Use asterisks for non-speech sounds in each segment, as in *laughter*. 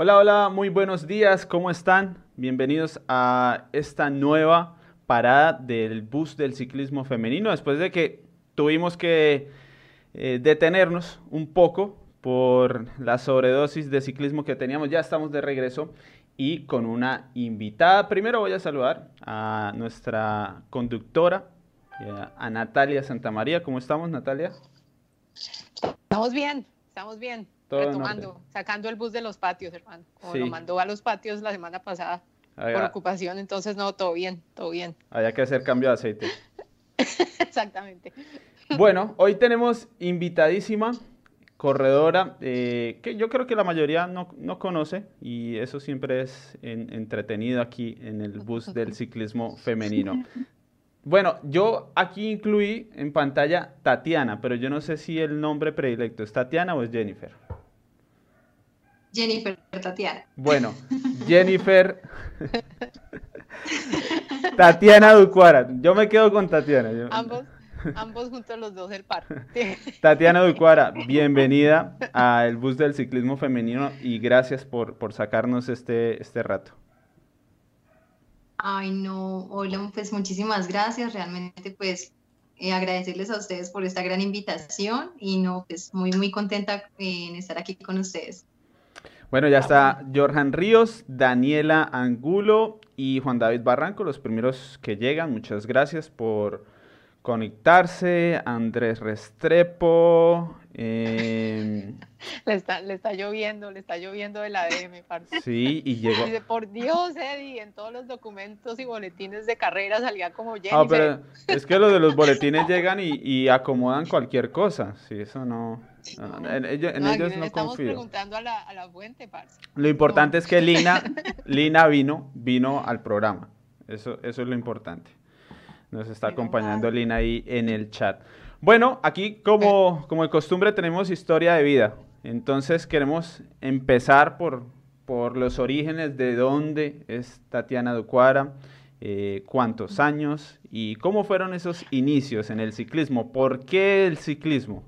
Hola, hola, muy buenos días, ¿cómo están? Bienvenidos a esta nueva parada del bus del ciclismo femenino, después de que tuvimos que eh, detenernos un poco por la sobredosis de ciclismo que teníamos, ya estamos de regreso y con una invitada. Primero voy a saludar a nuestra conductora, eh, a Natalia Santamaría. ¿Cómo estamos, Natalia? Estamos bien, estamos bien retomando, sacando el bus de los patios, hermano. Como lo mandó a los patios la semana pasada por ocupación, entonces no, todo bien, todo bien. Había que hacer cambio de aceite. *laughs* Exactamente. Bueno, hoy tenemos invitadísima corredora eh, que yo creo que la mayoría no, no conoce y eso siempre es entretenido aquí en el bus del ciclismo femenino. Bueno, yo aquí incluí en pantalla Tatiana, pero yo no sé si el nombre predilecto es Tatiana o es Jennifer. Jennifer Tatiana. Bueno, Jennifer. Tatiana Ducuara. Yo me quedo con Tatiana. Ambos, ambos juntos los dos el par. *laughs* Tatiana Ducuara, bienvenida al bus del ciclismo femenino y gracias por, por sacarnos este, este rato. Ay, no, hola, pues muchísimas gracias. Realmente, pues eh, agradecerles a ustedes por esta gran invitación y no, pues muy, muy contenta en estar aquí con ustedes. Bueno, ya está Jorjan Ríos, Daniela Angulo y Juan David Barranco, los primeros que llegan. Muchas gracias por conectarse. Andrés Restrepo, eh... *laughs* le, está, le está lloviendo, le está lloviendo el ADM, parce. Sí, y llegó. Dice, por Dios, Eddie, en todos los documentos y boletines de carrera salía como Jennifer. Ah, pero es que los de los *laughs* boletines llegan y, y acomodan cualquier cosa. Sí, eso no. En, ellos, no, no estamos preguntando a la, a la fuente, parce. Lo importante es que Lina, *laughs* Lina vino, vino al programa. Eso, eso es lo importante. Nos está acompañando Lina ahí en el chat. Bueno, aquí como, como de costumbre tenemos historia de vida. Entonces queremos empezar por, por los orígenes de dónde es Tatiana Ducuara, eh, cuántos años y cómo fueron esos inicios en el ciclismo. ¿Por qué el ciclismo?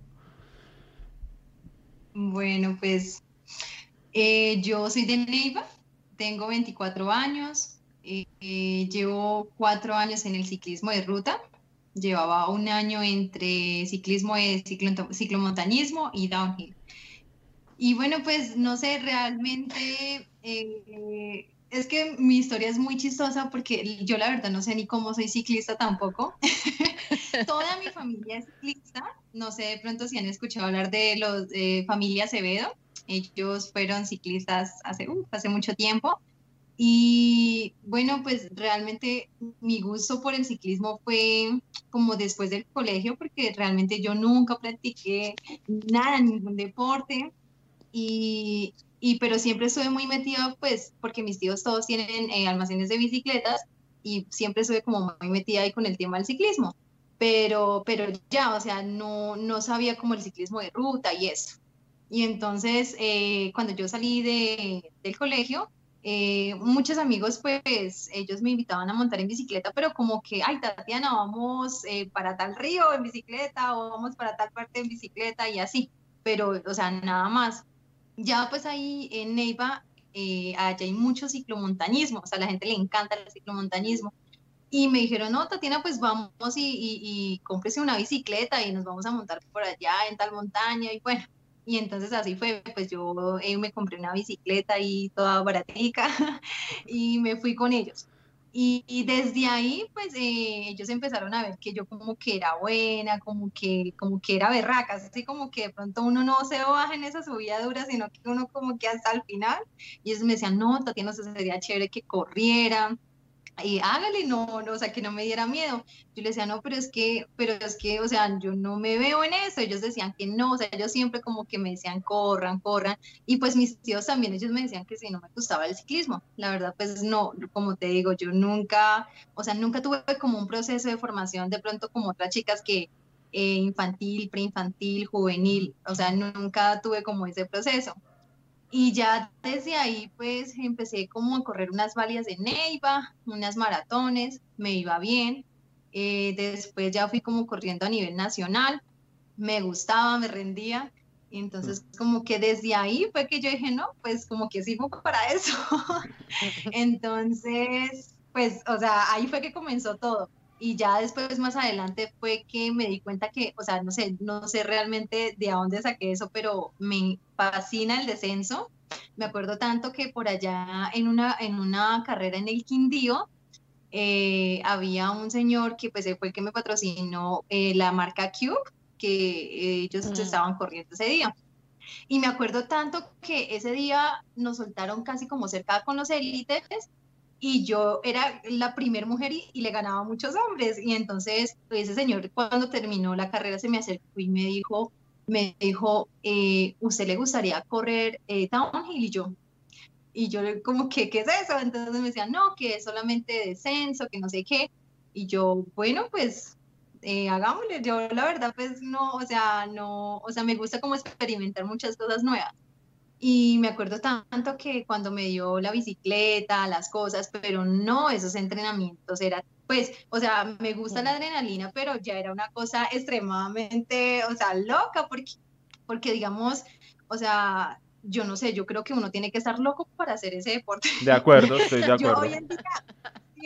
Bueno, pues eh, yo soy de Neiva, tengo 24 años, eh, llevo cuatro años en el ciclismo de ruta llevaba un año entre ciclismo de ciclomontañismo y downhill. Y bueno, pues no sé, realmente eh, es que mi historia es muy chistosa porque yo la verdad no sé ni cómo soy ciclista tampoco. *laughs* Toda mi familia es ciclista. No sé de pronto si han escuchado hablar de los de familia Acevedo. Ellos fueron ciclistas hace, hace mucho tiempo. Y bueno, pues realmente mi gusto por el ciclismo fue como después del colegio, porque realmente yo nunca practiqué nada, ningún deporte. Y, y pero siempre estuve muy metida, pues, porque mis tíos todos tienen eh, almacenes de bicicletas y siempre estuve como muy metida ahí con el tema del ciclismo. Pero, pero ya, o sea, no, no sabía como el ciclismo de ruta y eso. Y entonces, eh, cuando yo salí de, del colegio, eh, muchos amigos, pues ellos me invitaban a montar en bicicleta, pero como que, ay, Tatiana, vamos eh, para tal río en bicicleta o vamos para tal parte en bicicleta y así, pero, o sea, nada más. Ya pues ahí en Neiva, eh, allá hay mucho ciclomontañismo, o sea, a la gente le encanta el ciclomontañismo. Y me dijeron, no, Tatiana, pues vamos y, y, y cómprese una bicicleta y nos vamos a montar por allá en tal montaña. Y bueno, y entonces así fue, pues yo eh, me compré una bicicleta y toda baratica *laughs* y me fui con ellos. Y, desde ahí, pues eh, ellos empezaron a ver que yo como que era buena, como que, como que era berraca, así como que de pronto uno no se baja en esa subida dura, sino que uno como que hasta el final. Y ellos me decían, no, Tatiana, sería chévere que corriera, y hágale, no, no, o sea, que no me diera miedo. Yo le decía, no, pero es que, pero es que, o sea, yo no me veo en eso. Ellos decían que no, o sea, ellos siempre como que me decían, corran, corran. Y pues mis tíos también, ellos me decían que si no me gustaba el ciclismo. La verdad, pues no, como te digo, yo nunca, o sea, nunca tuve como un proceso de formación de pronto como otras chicas que eh, infantil, preinfantil, juvenil, o sea, nunca tuve como ese proceso. Y ya desde ahí pues empecé como a correr unas valias de Neiva, unas maratones, me iba bien. Eh, después ya fui como corriendo a nivel nacional, me gustaba, me rendía. entonces, mm. como que desde ahí fue que yo dije, no, pues como que sirvo *laughs* para eso. *laughs* Entonces, pues, o sea, ahí fue que comenzó todo. Y ya después, más adelante, fue que me di cuenta que, o sea, no sé, no sé realmente de dónde saqué eso, pero me fascina el descenso. Me acuerdo tanto que por allá en una, en una carrera en el Quindío, eh, había un señor que pues fue el que me patrocinó eh, la marca Cube que ellos mm. estaban corriendo ese día. Y me acuerdo tanto que ese día nos soltaron casi como cerca con los élites y yo era la primera mujer y, le ganaba muchos hombres. Y entonces ese señor cuando terminó la carrera se me acercó y me dijo, me dijo, eh, ¿usted le gustaría correr eh, downhill? Y yo, y yo como que, ¿qué es eso? Entonces me decía, no, que es solamente descenso, que no sé qué. Y yo, bueno, pues eh, hagámosle. Yo la verdad pues no, o sea, no, o sea, me gusta como experimentar muchas cosas nuevas. Y me acuerdo tanto que cuando me dio la bicicleta, las cosas, pero no esos entrenamientos, era pues, o sea, me gusta la adrenalina, pero ya era una cosa extremadamente, o sea, loca, porque, porque digamos, o sea, yo no sé, yo creo que uno tiene que estar loco para hacer ese deporte. De acuerdo, estoy de acuerdo. *laughs* yo hoy en día,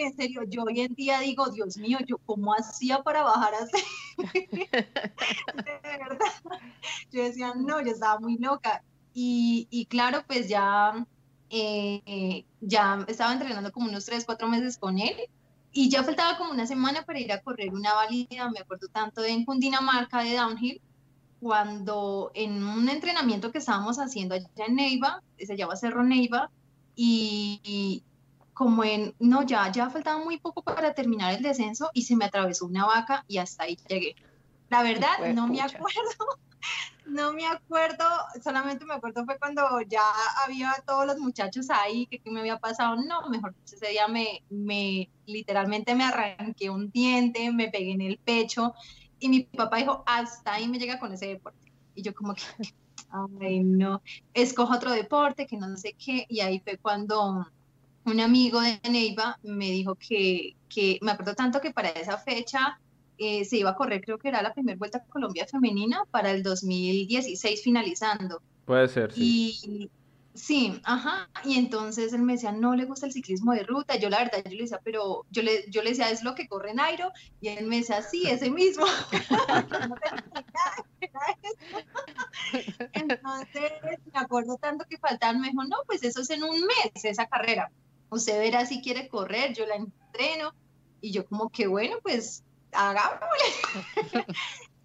en serio, yo hoy en día digo, Dios mío, yo cómo hacía para bajar así. *laughs* de verdad. Yo decía, no, yo estaba muy loca. Y, y claro, pues ya, eh, ya estaba entrenando como unos tres, cuatro meses con él. Y ya faltaba como una semana para ir a correr una válida, me acuerdo tanto de en Cundinamarca de downhill, cuando en un entrenamiento que estábamos haciendo allá en Neiva, se llama Cerro Neiva, y, como en, no, ya, ya faltaba muy poco para terminar el descenso y se me atravesó una vaca y hasta ahí llegué. La verdad, no me acuerdo, no me acuerdo, solamente me acuerdo fue cuando ya había todos los muchachos ahí, que, me había pasado, no, mejor ese día me, me, literalmente me arranqué un diente, me pegué en el pecho y mi papá dijo, hasta ahí me llega con ese deporte. Y yo como que, ay no, escojo otro deporte, que no sé qué, y ahí fue cuando un amigo de Neiva me dijo que, que, me acuerdo tanto que para esa fecha eh, se iba a correr, creo que era la primera vuelta a Colombia femenina para el 2016 finalizando. Puede ser, sí. Y, sí, ajá, y entonces él me decía, no le gusta el ciclismo de ruta, yo la verdad, yo le decía, pero yo le, yo le decía, es lo que corre Nairo, y él me decía, sí, ese mismo. *laughs* entonces, me acuerdo tanto que faltaban, me dijo, no, pues eso es en un mes, esa carrera usted verá si quiere correr, yo la entreno. Y yo como que bueno, pues hagámosle.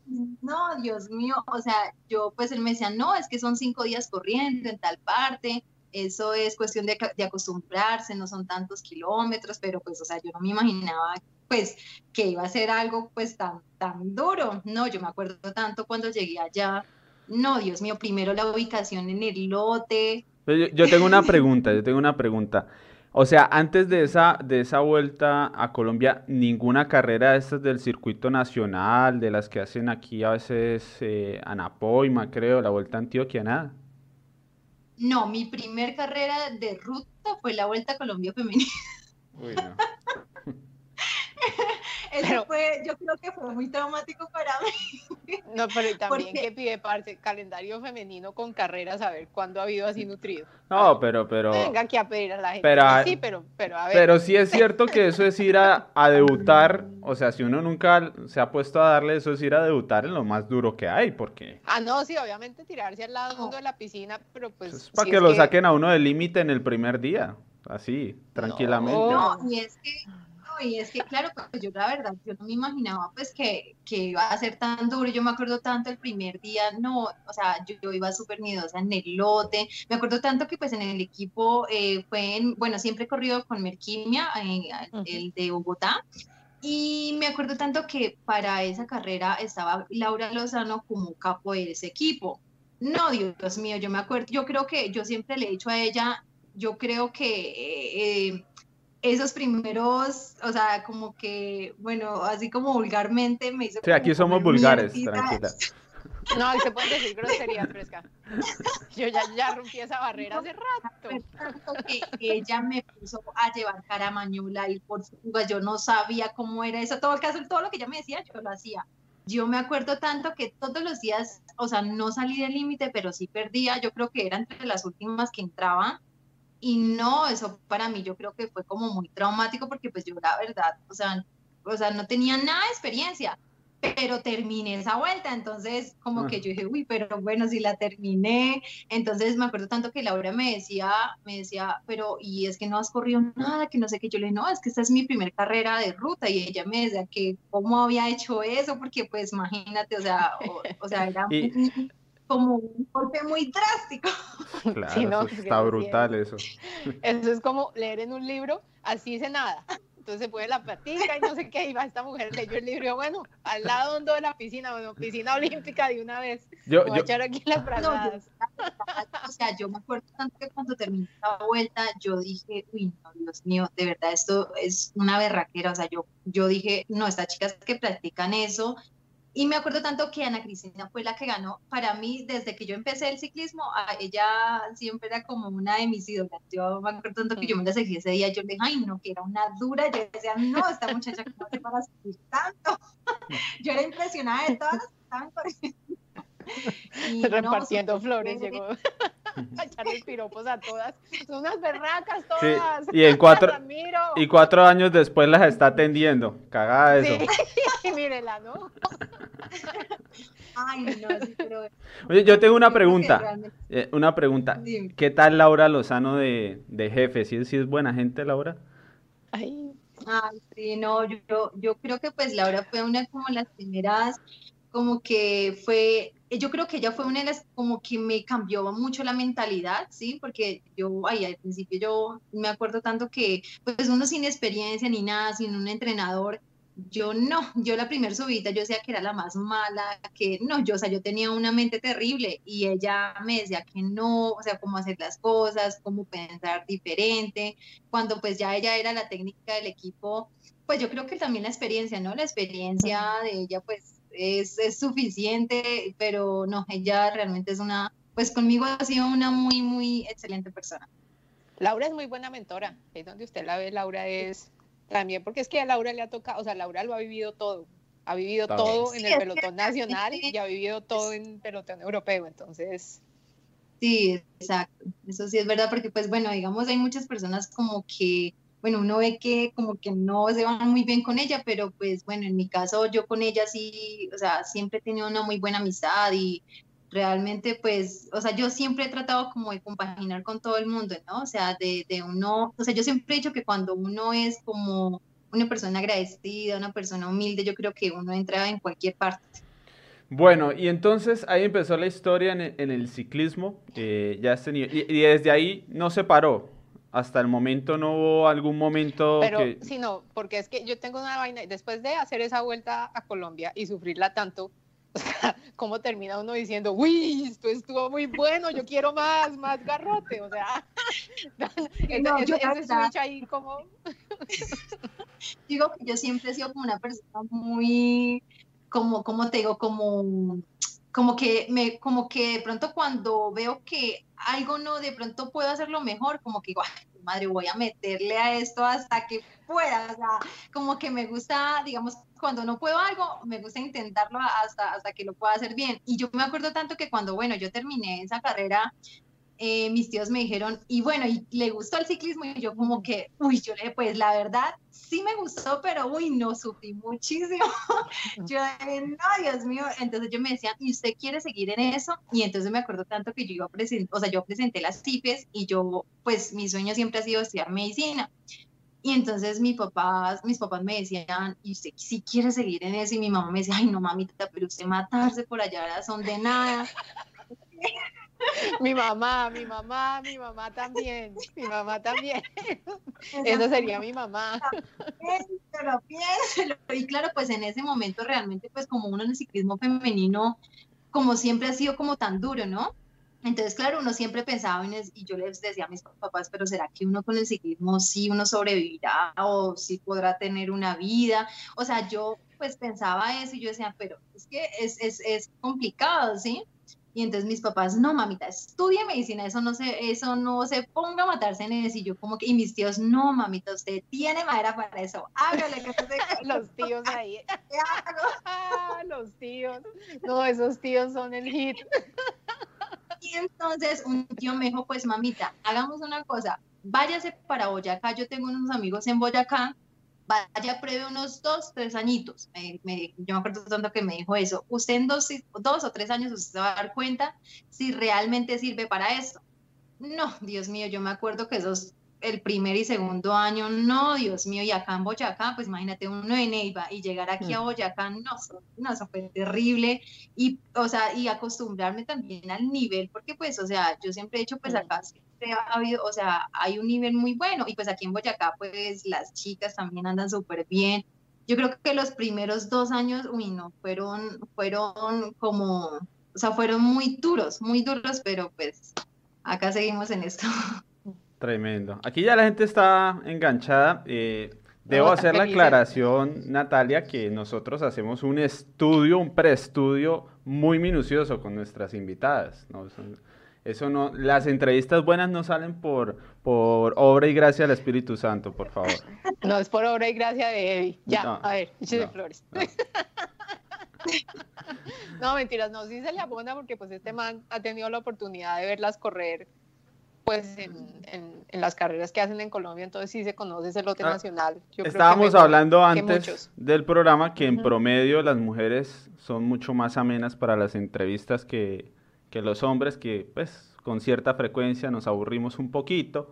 *laughs* no, Dios mío, o sea, yo pues él me decía, no, es que son cinco días corriendo en tal parte, eso es cuestión de, acostumbrarse, no son tantos kilómetros, pero pues, o sea, yo no me imaginaba pues que iba a ser algo pues tan, tan duro. No, yo me acuerdo tanto cuando llegué allá, no, Dios mío, primero la ubicación en el lote. Yo tengo una pregunta, yo tengo una pregunta. O sea, antes de esa, de esa vuelta a Colombia, ninguna carrera de estas del circuito nacional, de las que hacen aquí a veces eh, Anapoima, creo, la Vuelta a Antioquia, nada. No, mi primer carrera de ruta fue la Vuelta a Colombia Femenina. Uy, no. *laughs* Eso fue, yo creo que fue muy traumático para mí. *laughs* No, pero también que pide parte, calendario femenino con carreras, a ver cuándo ha habido así nutrido. No, pero, pero. Venga aquí a pedir a la gente. Pero, sí, pero, pero a ver. Pero sí es *laughs* cierto que eso es ir a, a, debutar, o sea, si uno nunca se ha puesto a darle, eso es ir a debutar en lo más duro que hay, porque. Ah, no, sí, obviamente tirarse al lado de la piscina, pero pues. Es para que lo saquen a uno del límite en el primer día, así, tranquilamente. No, y es que y es que claro, pues yo la verdad, yo no me imaginaba pues que, que iba a ser tan duro, yo me acuerdo tanto el primer día, no, o sea, yo, iba súper miedosa en el lote, me acuerdo tanto que pues en el equipo eh, fue, en, bueno, siempre he corrido con Merquimia, eh, el de Bogotá, y me acuerdo tanto que para esa carrera estaba Laura Lozano como capo de ese equipo. No, Dios mío, yo me acuerdo, yo creo que yo siempre le he dicho a ella, yo creo que eh, esos primeros, o sea, como que, bueno, así como vulgarmente me hizo... Sí, aquí somos vulgares, tranquila. *laughs* No, se puede decir grosería fresca. *laughs* Yo ya, ya rompí esa barrera hace rato. *laughs* Que ella me puso a llevar caramañula y por yo no sabía cómo era eso. Todo el caso, todo lo que ella me decía, yo lo hacía. yo me acuerdo tanto que todos los días, o sea, no salí del límite, pero sí perdía, yo creo que era entre las últimas que entraba. Y no, eso para mí yo creo que fue como muy traumático porque pues yo la verdad, o sea, o sea, no tenía nada de experiencia pero terminé esa vuelta, entonces como que ah. yo dije, uy, pero bueno, si la terminé, entonces me acuerdo tanto que Laura me decía, me decía, pero y es que no has corrido nada, que no sé qué, yo le dije, no, es que esta es mi primera carrera de ruta, y ella me decía que cómo había hecho eso, porque pues imagínate, o sea, o, sea, era como un golpe muy drástico. *laughs* Claro, está brutal eso. *laughs* Eso es como leer en un libro, así dice nada entonces se puede la platica y no sé qué, iba esta mujer leyó el libro, bueno, al lado hondo de la piscina, bueno, piscina olímpica de una vez, yo, voy a echar aquí las frazadas. o sea, yo me acuerdo tanto que cuando terminé la vuelta, yo dije, uy, no, Dios mío, de verdad, esto es una berraquera, o sea, yo, yo dije, no, estas chicas que practican eso, y me acuerdo tanto que Ana Cristina fue la que ganó. Para mí, desde que yo empecé el ciclismo, ella siempre era como una de mis ídolas. Yo me acuerdo tanto que yo me la seguí ese día. Yo le dije, ay, no, que era una dura. Yo decía, no, esta muchacha, ¿cómo hace para seguir tanto? *laughs* yo era impresionada de todas las que estaban corriendo. Repartiendo flores, llegó *laughs* a echarle piropos a todas. Son unas berracas todas. Y en cuatro, y cuatro años después las está atendiendo. Cagada eso. Sí, mírela, ¿no? *laughs* Ay, no, sí, pero... Oye, yo tengo una pregunta. Eh, una pregunta. ¿Qué tal Laura Lozano de, de jefe? ¿Sí, ¿Sí, es buena gente, Laura? Ay. Ay, sí, no, yo, yo creo que pues Laura fue una como las primeras, como que fue yo creo que ella fue una de las como que me cambió mucho la mentalidad, ¿sí? Porque yo, ahí al principio yo me acuerdo tanto que pues uno sin experiencia ni nada, sin un entrenador, yo no, yo la primera subida yo decía que era la más mala, que no, yo, o sea, yo tenía una mente terrible y ella me decía que no, o sea, cómo hacer las cosas, cómo pensar diferente, cuando pues ya ella era la técnica del equipo, pues yo creo que también la experiencia, ¿no? La experiencia de ella pues es, es suficiente, pero no, ella realmente es una, pues conmigo ha sido una muy, muy excelente persona. Laura es muy buena mentora, ahí donde usted la ve, Laura es también, porque es que a Laura le ha tocado, o sea, Laura lo ha vivido todo, ha vivido todo en el pelotón nacional y ha vivido todo en el pelotón europeo, entonces... Sí, exacto, eso sí es verdad, porque pues bueno, digamos, hay muchas personas como que, bueno, uno ve que como que no se van muy bien con ella, pero pues bueno, en mi caso yo con ella sí, o sea, siempre he tenido una muy buena amistad y realmente pues, o sea, yo siempre he tratado como de compaginar con todo el mundo, ¿no? O sea, de, de uno, o sea, yo siempre he dicho que cuando uno es como una persona agradecida, una persona humilde, yo creo que uno entra en cualquier parte. Bueno, y entonces ahí empezó la historia en el, ciclismo, eh, ya has tenido, y, desde ahí no se paró, hasta el momento no hubo algún momento Pero sí, no, porque es que yo tengo una vaina, después de hacer esa vuelta a Colombia y sufrirla tanto, *laughs* O sea, ¿cómo termina uno diciendo, uy, esto estuvo muy bueno, yo quiero más, más garrote? O sea, *laughs* no, ese, ese switch ahí como... *laughs* Digo que yo siempre he sido como una persona muy, como, como te digo, como, como que me, como que de pronto cuando veo que algo no, de pronto puedo hacerlo mejor, como que igual, madre, voy a meterle a esto hasta que pueda, o sea, como que me gusta, digamos, cuando no puedo algo, me gusta intentarlo hasta, hasta que lo pueda hacer bien. Y yo me acuerdo tanto que cuando, bueno, yo terminé esa carrera, eh, mis tíos me dijeron, y bueno, y le gustó el ciclismo, y yo como que, uy, yo le, pues la verdad, sí me gustó, pero uy, no, sufrí muchísimo. *laughs* yo, no, Dios mío, entonces yo me decía, ¿y usted quiere seguir en eso? Y entonces me acuerdo tanto que yo iba a presentar, o sea, yo presenté las CIPES y yo, pues mi sueño siempre ha sido estudiar medicina. Y entonces mi papá, mis papás me decían, ¿y usted si quiere seguir en eso? Y mi mamá me decía, ay, no, mamita, pero usted matarse por allá son de nada. *laughs* mi mamá, mi mamá, mi mamá también, mi mamá también. Eso sería mi mamá. Pero piénselo. Y claro, pues en ese momento realmente, pues como uno en el ciclismo femenino, como siempre ha sido como tan duro, ¿no? Entonces, claro, uno siempre pensaba en eso, y yo les decía a mis papás, pero ¿será que uno con el ciclismo sí uno sobrevivirá o sí podrá tener una vida? O sea, yo pues pensaba eso y yo decía, pero es que es, es, es complicado, ¿sí? Y entonces mis papás, no, mamita, estudie medicina, eso no se, eso no se ponga a matarse en eso. Y yo como que, y mis tíos, no, mamita, usted tiene madera para eso, hágale que *laughs* Los tíos ahí. *laughs* Ah, *laughs* los tíos. No, esos tíos son el hit. Y entonces un tío me dijo, pues mamita, hagamos una cosa, váyase para Boyacá, yo tengo unos amigos en Boyacá, vaya, pruebe unos dos, tres añitos. Me, yo me acuerdo tanto que me dijo eso. Usted en dos, dos o tres años usted va a dar cuenta si realmente sirve para esto. No, Dios mío, yo me acuerdo que esos el primer y segundo año, no, Dios mío, y acá en Boyacá, pues imagínate uno en Neiva y llegar aquí a mm. Boyacá, no, no, eso fue terrible, y, o sea, y acostumbrarme también al nivel, porque pues, o sea, yo siempre he dicho, pues acá siempre ha habido, o sea, hay un nivel muy bueno, y pues aquí en Boyacá, pues las chicas también andan súper bien, yo creo que los primeros dos años, uy, no, fueron, fueron como, o sea, fueron muy duros, muy duros, pero pues acá seguimos en esto. *laughs* Tremendo. Aquí ya la gente está enganchada. Eh, debo hacer la aclaración, Natalia, que nosotros hacemos un estudio, un preestudio muy minucioso con nuestras invitadas. Eso, no, las entrevistas buenas no salen por, por obra y gracia del Espíritu Santo, por favor. *laughs* No, es por obra y gracia de Evi. Ya, a ver, de flores. *laughs* No. mentiras, no, sí se le abona porque pues este man ha tenido la oportunidad de verlas correr pues en, las carreras que hacen en Colombia, entonces sí se conoce ese lote ah, nacional. estábamos hablando antes del programa que en promedio las mujeres son mucho más amenas para las entrevistas que, los hombres, que pues con cierta frecuencia nos aburrimos un poquito,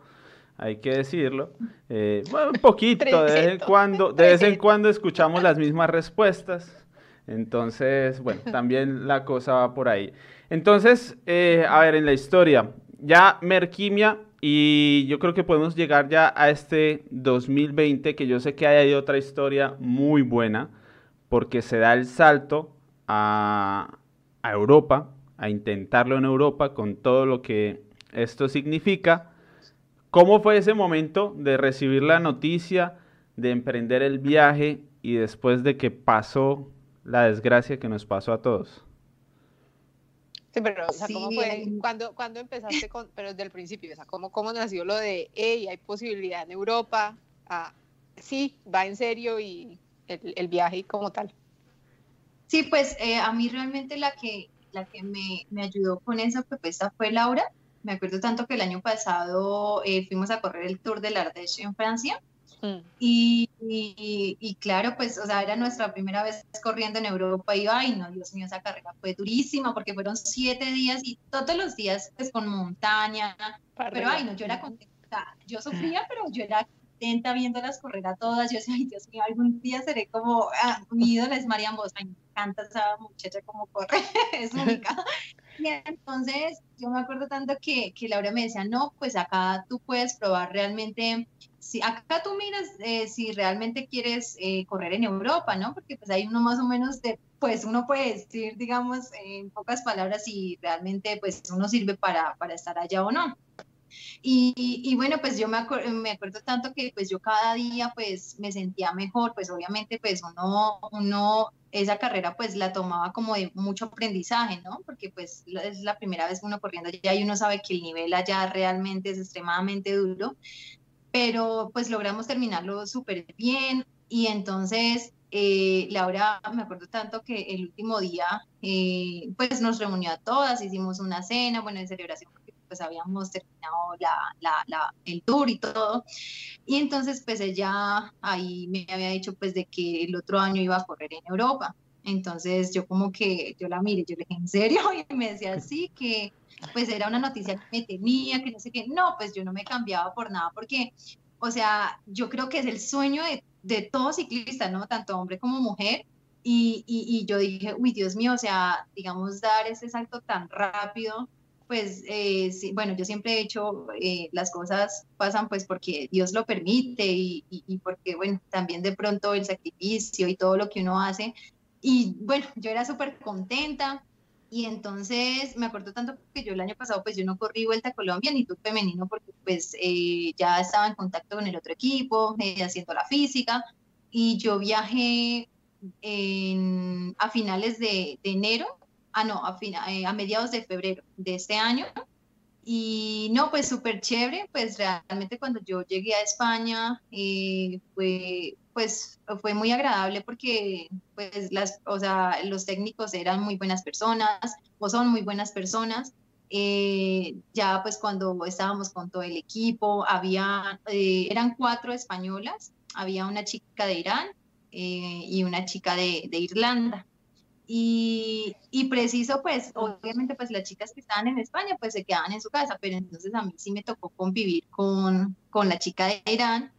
hay que decirlo. Eh, bueno, un poquito, de vez en cuando, de vez en cuando escuchamos las mismas respuestas. Entonces, bueno, también la cosa va por ahí. Entonces, eh, a ver, en la historia, ya Merquimia y yo creo que podemos llegar ya a este 2020, que yo sé que hay otra historia muy buena, porque se da el salto a, a Europa, a intentarlo en Europa con todo lo que esto significa. ¿Cómo fue ese momento de recibir la noticia, de emprender el viaje y después de que pasó la desgracia que nos pasó a todos? Sí, pero, o sea, ¿cómo fue? ¿Cuándo, cuando empezaste con, *coughs* pero desde el principio, o sea, ¿cómo, cómo nació lo de, hey, hay posibilidad en Europa? Ah, sí, va en serio y el, el viaje como tal. Sí, pues eh, a mí realmente la que, la que me, me, ayudó con esa propuesta fue Laura. Me acuerdo tanto que el año pasado eh, fuimos a correr el Tour de Ardèche en Francia Mm. Y, y, claro, pues, o sea, era nuestra primera vez corriendo en Europa y, ay, no, Dios mío, esa carrera fue durísima porque fueron siete días y todos los días, pues, con montaña. pero, ay, no, yo era contenta. Yo sufría, pero yo era contenta viéndolas correr a todas. Yo decía, ay, Dios mío, algún día seré como, ah, mi ídolo es Marian me encanta esa muchacha como corre, *laughs* es única. Y entonces yo me acuerdo tanto que, que Laura me decía, no, pues acá tú puedes probar realmente si acá tú miras eh, si realmente quieres eh, correr en Europa, ¿no? Porque pues hay uno más o menos de, pues uno puede decir, digamos, en pocas palabras, si realmente pues uno sirve para, para estar allá o no. Y, bueno, pues yo me, acuerdo tanto que pues yo cada día pues me sentía mejor, pues obviamente pues uno, uno esa carrera pues la tomaba como de mucho aprendizaje, ¿no? Porque pues es la primera vez que uno corriendo allá y uno sabe que el nivel allá realmente es extremadamente duro pero pues logramos terminarlo súper bien y entonces eh, Laura, me acuerdo tanto que el último día eh, pues nos reunió a todas, hicimos una cena, bueno, de celebración pues habíamos terminado la, la, la, el tour y todo. Y entonces pues ella ahí me había dicho pues de que el otro año iba a correr en Europa. Entonces yo como que yo la miré, yo le dije, ¿en serio? *laughs* Y me decía, sí, que pues era una noticia que me tenía, que no sé qué. No, pues yo no me cambiaba por nada porque, o sea, yo creo que es el sueño de, de todo ciclista, ¿no? Tanto hombre como mujer. Y, y, yo dije, uy, Dios mío, o sea, digamos, dar ese salto tan rápido, pues, eh, sí, bueno, yo siempre he hecho, eh, las cosas pasan pues porque Dios lo permite y, y, porque, bueno, también de pronto el sacrificio y todo lo que uno hace. Y bueno, yo era súper contenta, y entonces me acuerdo tanto que yo el año pasado pues yo no corrí vuelta a Colombia ni tú femenino porque pues eh, ya estaba en contacto con el otro equipo, eh, haciendo la física y yo viajé en, a finales de, enero ah, no, a, eh, a mediados de febrero de este año. Y no, pues súper chévere, pues realmente cuando yo llegué a España eh, fue, pues, fue muy agradable porque pues las, o sea, los técnicos eran muy buenas personas o son muy buenas personas. Eh, ya pues cuando estábamos con todo el equipo, había, eran cuatro españolas, había una chica de Irán y una chica de, de Irlanda. Y, y, preciso, pues, obviamente, pues las chicas que estaban en España, pues se quedaban en su casa, pero entonces a mí sí me tocó convivir con, con la chica de Irán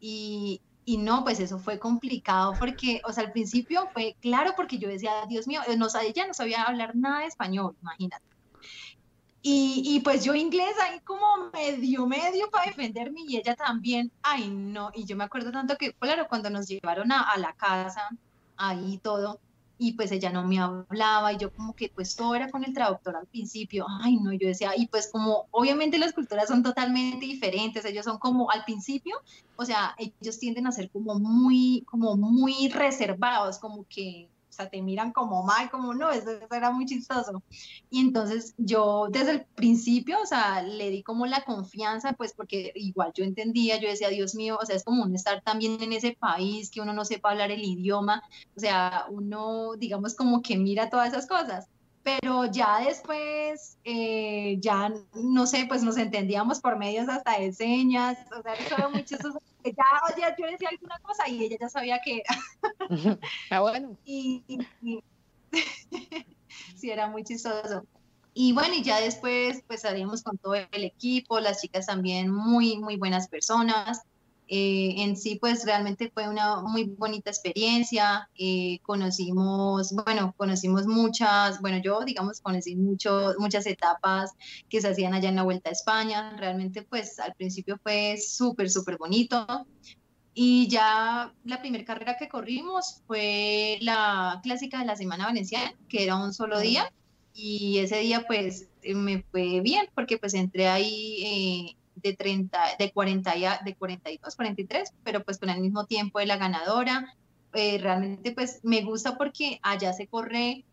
y, y no, pues eso fue complicado porque, o sea, al principio fue claro porque yo decía, Dios mío, no, ella no sabía hablar nada de español, imagínate. Y, y, pues yo inglés ahí como medio, medio para defenderme y ella también, ay no, y yo me acuerdo tanto que, claro, cuando nos llevaron a, a la casa, ahí todo, y pues ella no me hablaba y yo como que pues todo era con el traductor al principio, ay no, yo decía, y pues como obviamente las culturas son totalmente diferentes, ellos son como al principio, o sea, ellos tienden a ser como muy, como muy reservados, como que te miran como mal, como no, eso, era muy chistoso. Y entonces yo desde el principio, o sea, le di como la confianza, pues porque igual yo entendía, yo decía, Dios mío, o sea, es como estar también en ese país, que uno no sepa hablar el idioma, o sea, uno, digamos, como que mira todas esas cosas pero ya después, eh, ya no sé, pues nos entendíamos por medios hasta de señas, o sea, eso era muy chistoso. Ya, oye, yo decía alguna cosa y ella ya sabía que era. *laughs* Ah, bueno. Y, y, *laughs* sí, era muy chistoso. Y bueno, y ya después, pues salimos con todo el equipo, las chicas también muy, muy buenas personas. Eh, en sí, pues realmente fue una muy bonita experiencia. Eh, conocimos, bueno, conocimos muchas, bueno, yo, digamos, conocí mucho, muchas etapas que se hacían allá en la Vuelta a España. Realmente, pues al principio fue súper, súper bonito. Y ya la primera carrera que corrimos fue la clásica de la Semana Valenciana, que era un solo día. Y ese día, pues, me fue bien, porque pues entré ahí eh, de 30, de 40, de 42, 43, pero pues con el mismo tiempo de la ganadora. Eh, realmente pues me gusta porque allá se corre,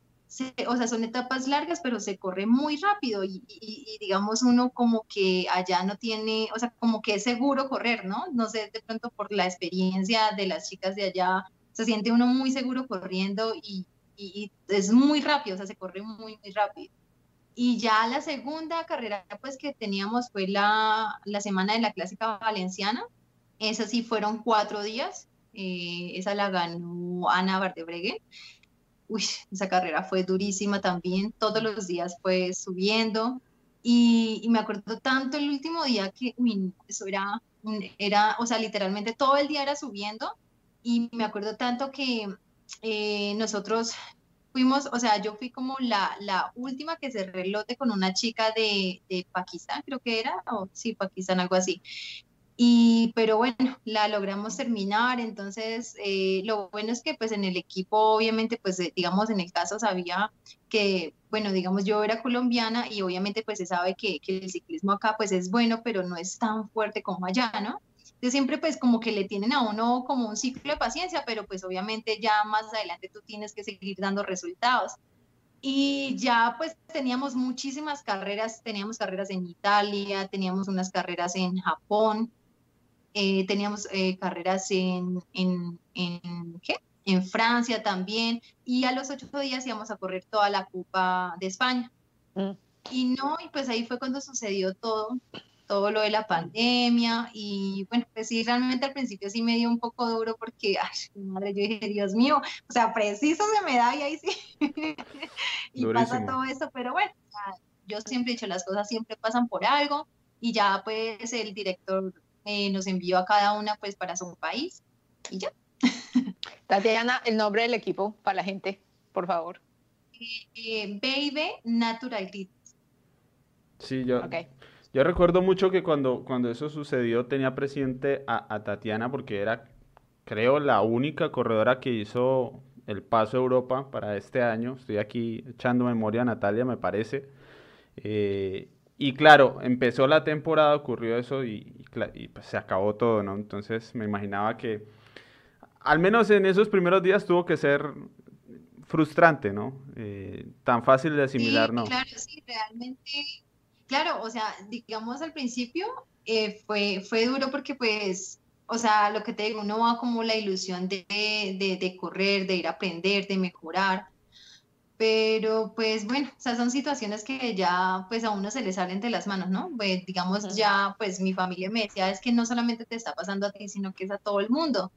o sea, son etapas largas, pero se corre muy rápido y, digamos uno como que allá no tiene, o sea, como que es seguro correr, ¿no? No sé, de pronto por la experiencia de las chicas de allá, se siente uno muy seguro corriendo y, y es muy rápido, o sea, se corre muy, muy rápido. Y ya la segunda carrera pues que teníamos fue la, la semana de la clásica valenciana. Esa sí fueron cuatro días. Eh, esa la ganó Ana Bardebreguen. Uy, esa carrera fue durísima también. Todos los días fue subiendo. Y, y me acuerdo tanto el último día que, uy, eso era, era, o sea, literalmente todo el día era subiendo. Y me acuerdo tanto que eh, nosotros fuimos, o sea, yo fui como la, la última que se relote con una chica de, de Pakistán, creo que era, o sí, Pakistán, algo así. Y, pero bueno, la logramos terminar, entonces eh, lo bueno es que pues en el equipo, obviamente, pues eh, digamos en el caso sabía que, bueno, digamos yo era colombiana y obviamente pues se sabe que, que el ciclismo acá pues es bueno, pero no es tan fuerte como allá, ¿no? Entonces siempre pues como que le tienen a uno como un ciclo de paciencia, pero pues obviamente ya más adelante tú tienes que seguir dando resultados. Y ya pues teníamos muchísimas carreras, teníamos carreras en Italia, teníamos unas carreras en Japón, eh, teníamos eh, carreras en, en, en, ¿qué? en Francia también, y a los ocho días íbamos a correr toda la Copa de España. Mm. Y no, y pues ahí fue cuando sucedió todo, todo lo de la pandemia y bueno, pues sí, realmente al principio sí me dio un poco duro porque, ay, madre, yo dije, Dios mío, o sea, preciso se me da y ahí sí, *laughs* y pasa todo eso, pero bueno, yo siempre he dicho, las cosas siempre pasan por algo y ya pues el director eh, nos envió a cada una pues para su país y ya. *laughs* Tatiana, el nombre del equipo para la gente, por favor. Eh, eh, Baby Natural Grit. Sí, yo, okay. Yo recuerdo mucho que cuando, cuando eso sucedió tenía presente a, Tatiana porque era, creo, la única corredora que hizo el paso a Europa para este año. Estoy aquí echando memoria a Natalia, me parece. Eh, y claro, empezó la temporada, ocurrió eso y, pues se acabó todo, ¿no? Entonces me imaginaba que, al menos en esos primeros días tuvo que ser frustrante, ¿no? Eh, tan fácil de asimilar, ¿no? Claro, sí, realmente, claro, o sea, digamos al principio eh, fue, fue duro porque pues, o sea, lo que te digo, uno va como la ilusión de, de, de correr, de ir a aprender, de mejorar, pero pues bueno, o sea, son situaciones que ya pues a uno se le salen de las manos, ¿no? Pues digamos ya pues mi familia me decía es que no solamente te está pasando a ti, sino que es a todo el mundo.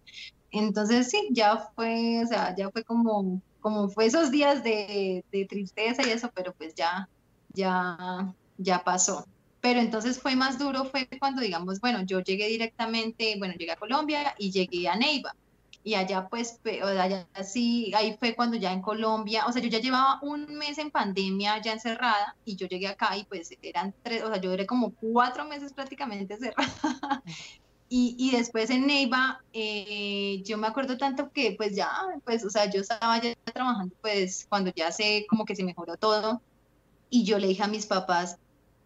Entonces sí, ya fue, o sea, ya fue como, como fue esos días de, de tristeza y eso, pero pues ya, ya, ya pasó. Pero entonces fue más duro, fue cuando digamos, bueno, yo llegué directamente, bueno, llegué a Colombia y llegué a Neiva y allá pues, allá sí, ahí fue cuando ya en Colombia, o sea, yo ya llevaba un mes en pandemia ya encerrada y yo llegué acá y pues eran tres, o sea, yo duré como cuatro meses prácticamente *laughs* encerrada. Y, y después en Neiva, eh, yo me acuerdo tanto que pues ya, pues, o sea, yo estaba ya trabajando pues cuando ya sé como que se mejoró todo y yo le dije a mis papás,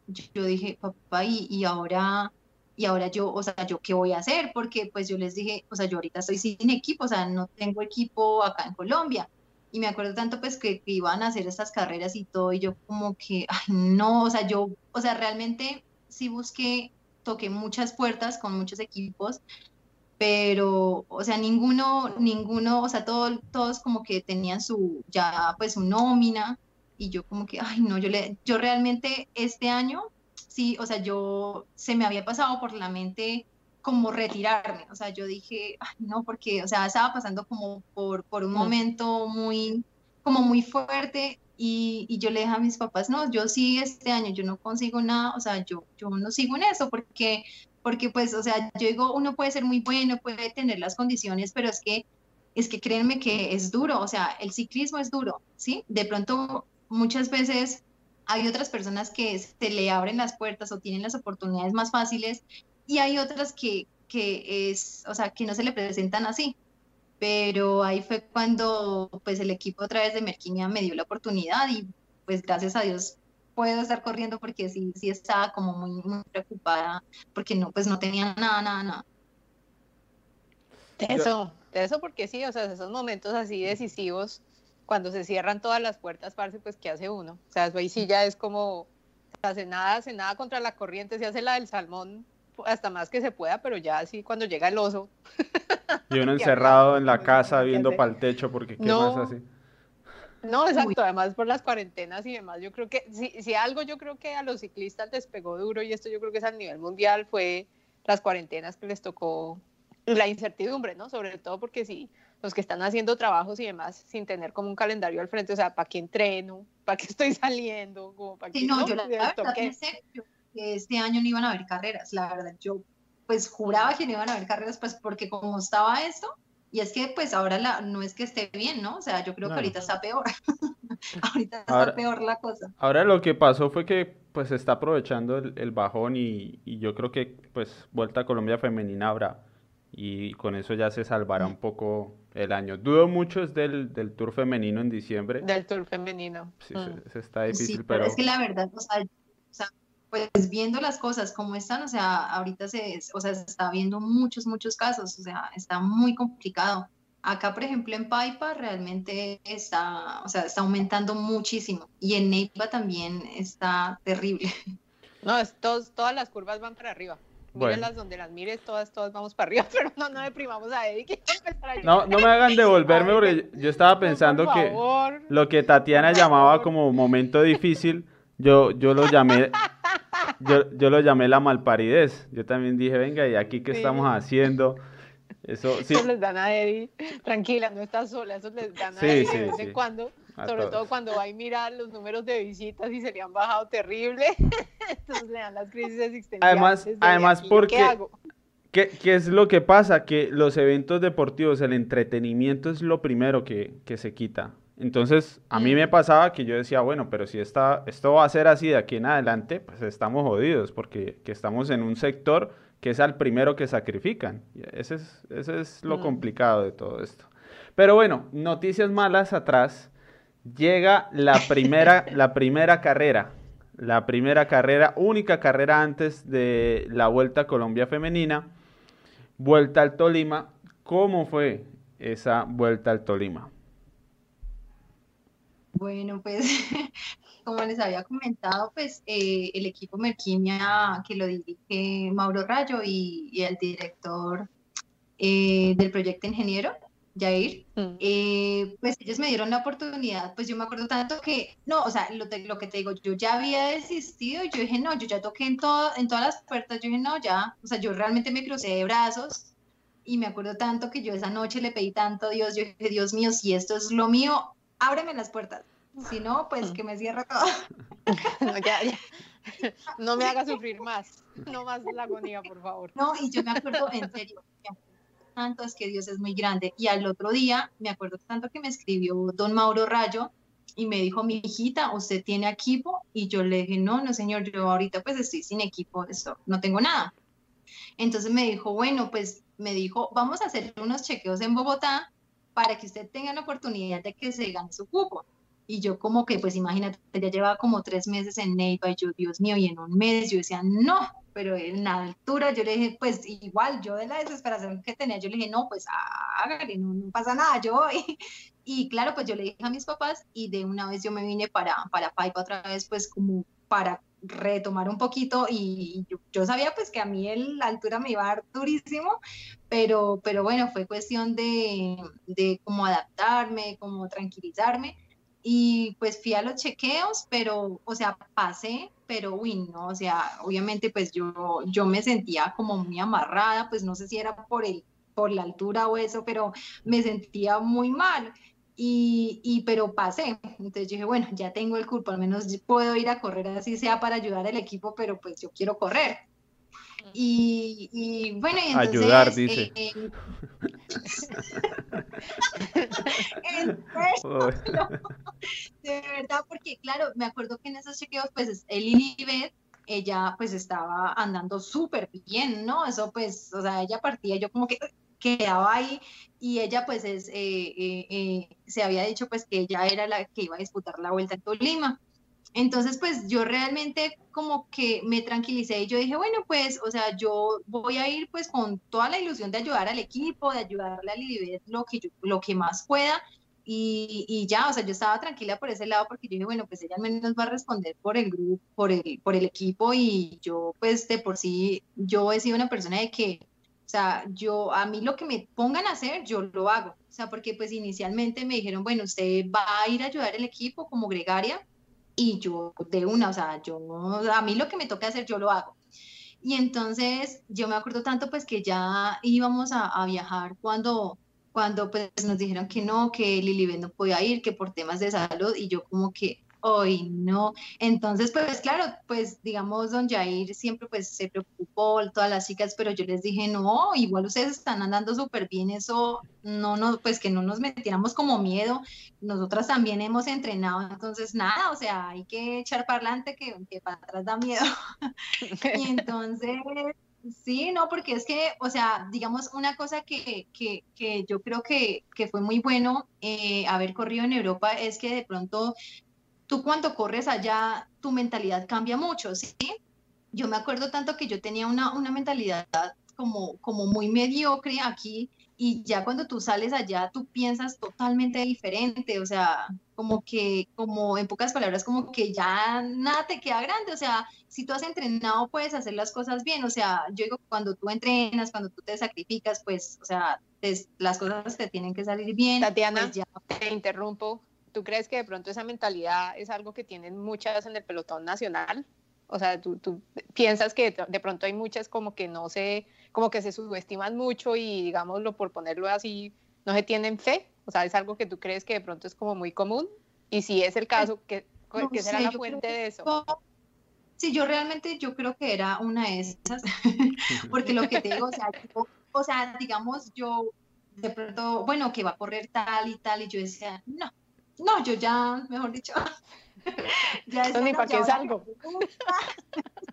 yo, dije, papá, y, y ahora y ahora yo, o sea, yo qué voy a hacer, porque pues yo les dije, o sea, yo ahorita estoy sin equipo, o sea, no tengo equipo acá en Colombia. Y me acuerdo tanto pues que, iban a hacer estas carreras y todo, y yo como que, ay, no, o sea, yo, o sea, realmente sí busqué, toqué muchas puertas con muchos equipos, pero, o sea, ninguno, ninguno, o sea, todo, todos como que tenían su, ya pues su nómina, y yo como que, ay, no, yo, le, yo realmente este año sí, o sea, yo se me había pasado por la mente como retirarme, o sea, yo dije, Ay, no, porque, o sea, estaba pasando como por, por un mm. momento muy, como muy fuerte y, y, yo le dije a mis papás, no, yo sí este año, yo no consigo nada, o sea, yo, yo no sigo en eso porque, porque pues, o sea, yo digo, uno puede ser muy bueno, puede tener las condiciones, pero es que, es que créanme que es duro, o sea, el ciclismo es duro, ¿sí? De pronto, muchas veces hay otras personas que se le abren las puertas o tienen las oportunidades más fáciles y hay otras que, que es, o sea, que no se le presentan así. Pero ahí fue cuando pues el equipo a través de Merquinia me dio la oportunidad y pues gracias a Dios puedo estar corriendo porque sí, sí estaba como muy, muy preocupada porque no, pues no tenía nada, nada, nada. Eso, eso porque sí, o sea, esos momentos así decisivos cuando se cierran todas las puertas, parce, pues ¿qué hace uno? O sea, ahí sí ya es como, hace nada, hace nada contra la corriente, se hace la del salmón hasta más que se pueda, pero ya así cuando llega el oso. *laughs* Y uno encerrado en la casa viendo para el techo porque qué no, más así. No, exacto, además por las cuarentenas y demás, yo creo que si, si algo yo creo que a los ciclistas les pegó duro y esto yo creo que es a nivel mundial fue las cuarentenas que les tocó la incertidumbre, ¿no? Sobre todo porque si los que están haciendo trabajos y demás sin tener como un calendario al frente, o sea, ¿para qué entreno? *laughs* ¿Para qué estoy saliendo? Como, ¿para sí, no, yo la verdad pensé que este año no iban a haber carreras, la verdad, yo pues juraba que no iban a haber carreras, pues porque como estaba esto, y es que pues ahora la, no es que esté bien, ¿no? O sea, yo creo que ahorita está peor. *laughs* ahorita está peor la cosa. Ahora lo que pasó fue que pues se está aprovechando el, el bajón y, y, yo creo que pues Vuelta a Colombia Femenina habrá y con eso ya se salvará un poco el año. Dudo mucho es del, del Tour femenino en diciembre. Del Tour femenino. Sí, mm. se, está difícil, sí, pero... Es que la verdad, o sea, pues viendo las cosas como están, o sea, ahorita se, o sea, se está viendo muchos, muchos casos, o sea, está muy complicado. Acá, por ejemplo, en Paipa realmente está, o sea, está aumentando muchísimo y en Neiva también está terrible. No, es, todas las curvas van para arriba. Mírenlas donde las mires, todas, todas vamos para arriba, *laughs* pero no, no deprimamos a Eddie. no, no me hagan devolverme porque yo estaba pensando que lo que Tatiana llamaba como momento difícil, yo, yo lo llamé, *laughs* yo, yo lo llamé la malparidez. Yo también dije, venga, ¿y aquí qué estamos haciendo? Eso, sí. eso les dan a Eddie, tranquila, no estás sola, eso les dan a Eddie de vez en cuando sobre todo cuando va a mirar los números de visitas y se le han bajado terrible, *laughs* entonces le dan las crisis existenciales. Además, además porque, ¿qué, ¿qué, es lo que pasa? Que los eventos deportivos, el entretenimiento es lo primero que, que se quita. Entonces, a mí me mm. pasaba que yo decía, bueno, pero si esta, esto va a ser así de aquí en adelante, pues estamos jodidos, porque que estamos en un sector que es al primero que sacrifican. Ese es, ese es lo mm. complicado de todo esto. Pero bueno, noticias malas atrás llega la primera, la primera carrera, la primera carrera, única carrera antes de la Vuelta a Colombia Femenina, Vuelta al Tolima. ¿Cómo fue esa Vuelta al Tolima? Bueno, pues *laughs* como les había comentado, pues eh, el equipo Merquimia que lo dirige Mauro Rayo y, el director eh, del proyecto ingeniero, Jair, mm. eh, pues ellos me dieron la oportunidad, pues yo me acuerdo tanto que, no, o sea, lo, lo, que te digo, yo ya había desistido y yo dije, no, yo ya toqué en, todo, en todas las puertas, yo dije, no, ya, o sea, yo realmente me crucé de brazos y me acuerdo tanto que yo esa noche le pedí tanto a Dios, yo dije, Dios mío, si esto es lo mío, ábreme las puertas, si no, pues que me cierre todo. *laughs* no, ya, ya. no me haga sufrir más, no más la agonía, por favor. No, y yo me acuerdo, en serio, tanto es que Dios es muy grande. Y al otro día, me acuerdo tanto que me escribió don Mauro Rayo y me dijo, mi hijita, ¿usted tiene equipo? Y yo le dije, no, no, señor, yo ahorita pues estoy sin equipo, no tengo nada. Entonces me dijo, bueno, pues me dijo, vamos a hacer unos chequeos en Bogotá para que usted tenga la oportunidad de que se gane su cupo. Y yo como que, pues imagínate, ya llevaba como tres meses en Neiva y yo, Dios mío, y en un mes yo decía, no, pero en la altura yo le dije, pues igual, yo de la desesperación que tenía, yo le dije, no, pues hágale, no, no pasa nada, yo voy. *laughs* Y claro, pues yo le dije a mis papás y de una vez yo me vine para, para Paipa otra vez, pues como para retomar un poquito y yo, sabía pues que a mí el, la altura me iba a dar durísimo, pero, pero bueno, fue cuestión de, de como adaptarme, como tranquilizarme y pues fui a los chequeos, pero, o sea, pasé, pero uy, no, o sea, obviamente pues yo, yo me sentía como muy amarrada, pues no sé si era por, el, por la altura o eso, pero me sentía muy mal. Y, y, pero pasé, entonces dije, bueno, ya tengo el cuerpo, al menos puedo ir a correr así sea para ayudar al equipo, pero pues yo quiero correr. Y, bueno, y entonces... Ayudar, dice. Eh, *laughs* de verdad, porque claro, me acuerdo que en esos chequeos, pues el Lilibet, ella pues estaba andando súper bien, ¿no? Eso pues, o sea, ella partía, yo como que quedaba ahí y ella pues es, eh, eh, se había dicho pues que ella era la que iba a disputar la vuelta en Tolima. Entonces, pues yo realmente como que me tranquilicé y yo dije, bueno, pues, o sea, yo voy a ir pues con toda la ilusión de ayudar al equipo, de ayudarle a Lilibet lo que, lo que más pueda. Y, y, ya, o sea, yo estaba tranquila por ese lado porque yo dije, bueno, pues ella al menos va a responder por el grupo, por el, por el equipo y yo pues de por sí, yo he sido una persona de que, o sea, yo, a mí lo que me pongan a hacer, yo lo hago. O sea, porque pues inicialmente me dijeron, bueno, usted va a ir a ayudar al equipo como gregaria, y yo de una, o sea, yo, a mí lo que me toca hacer, yo lo hago. Y entonces yo me acuerdo tanto pues que ya íbamos a, a viajar cuando, cuando pues nos dijeron que no, que Lilibet no podía ir, que por temas de salud, y yo como que, hoy no. Entonces, pues claro, pues digamos, don Jair siempre pues se preocupó, todas las chicas, pero yo les dije, no, igual ustedes están andando súper bien, eso no, no, pues que no nos metiéramos como miedo, nosotras también hemos entrenado, entonces nada, o sea, hay que echar para adelante que, que para atrás da miedo. *laughs* y *laughs* entonces... Sí, no, porque es que, o sea, digamos, una cosa que, que, que yo creo que, que fue muy bueno eh, haber corrido en Europa es que de pronto tú cuando corres allá, tu mentalidad cambia mucho, ¿sí? Yo me acuerdo tanto que yo tenía una, una mentalidad como, como muy mediocre aquí y ya cuando tú sales allá, tú piensas totalmente diferente, o sea, como que, como en pocas palabras, como que ya nada te queda grande, o sea, si tú has entrenado, puedes hacer las cosas bien, o sea, yo digo, cuando tú entrenas, cuando tú te sacrificas, pues, o sea, las cosas te tienen que salir bien. Tatiana, pues ya... te interrumpo, ¿tú crees que de pronto esa mentalidad es algo que tienen muchas en el pelotón nacional? O sea, ¿tú, tú piensas que de pronto hay muchas como que no se, como que se subestiman mucho y digámoslo por ponerlo así, no se tienen fe? O sea, ¿es algo que tú crees que de pronto es como muy común? Y si es el caso, ¿qué, ¿qué será la fuente de eso? Sí, yo realmente yo creo que era una de esas, *laughs* porque lo que te digo, o sea, o sea, digamos, yo de pronto, bueno, que va a correr tal y tal, y yo decía, no, no, yo ya, mejor dicho, *laughs* ya es ni para qué salgo.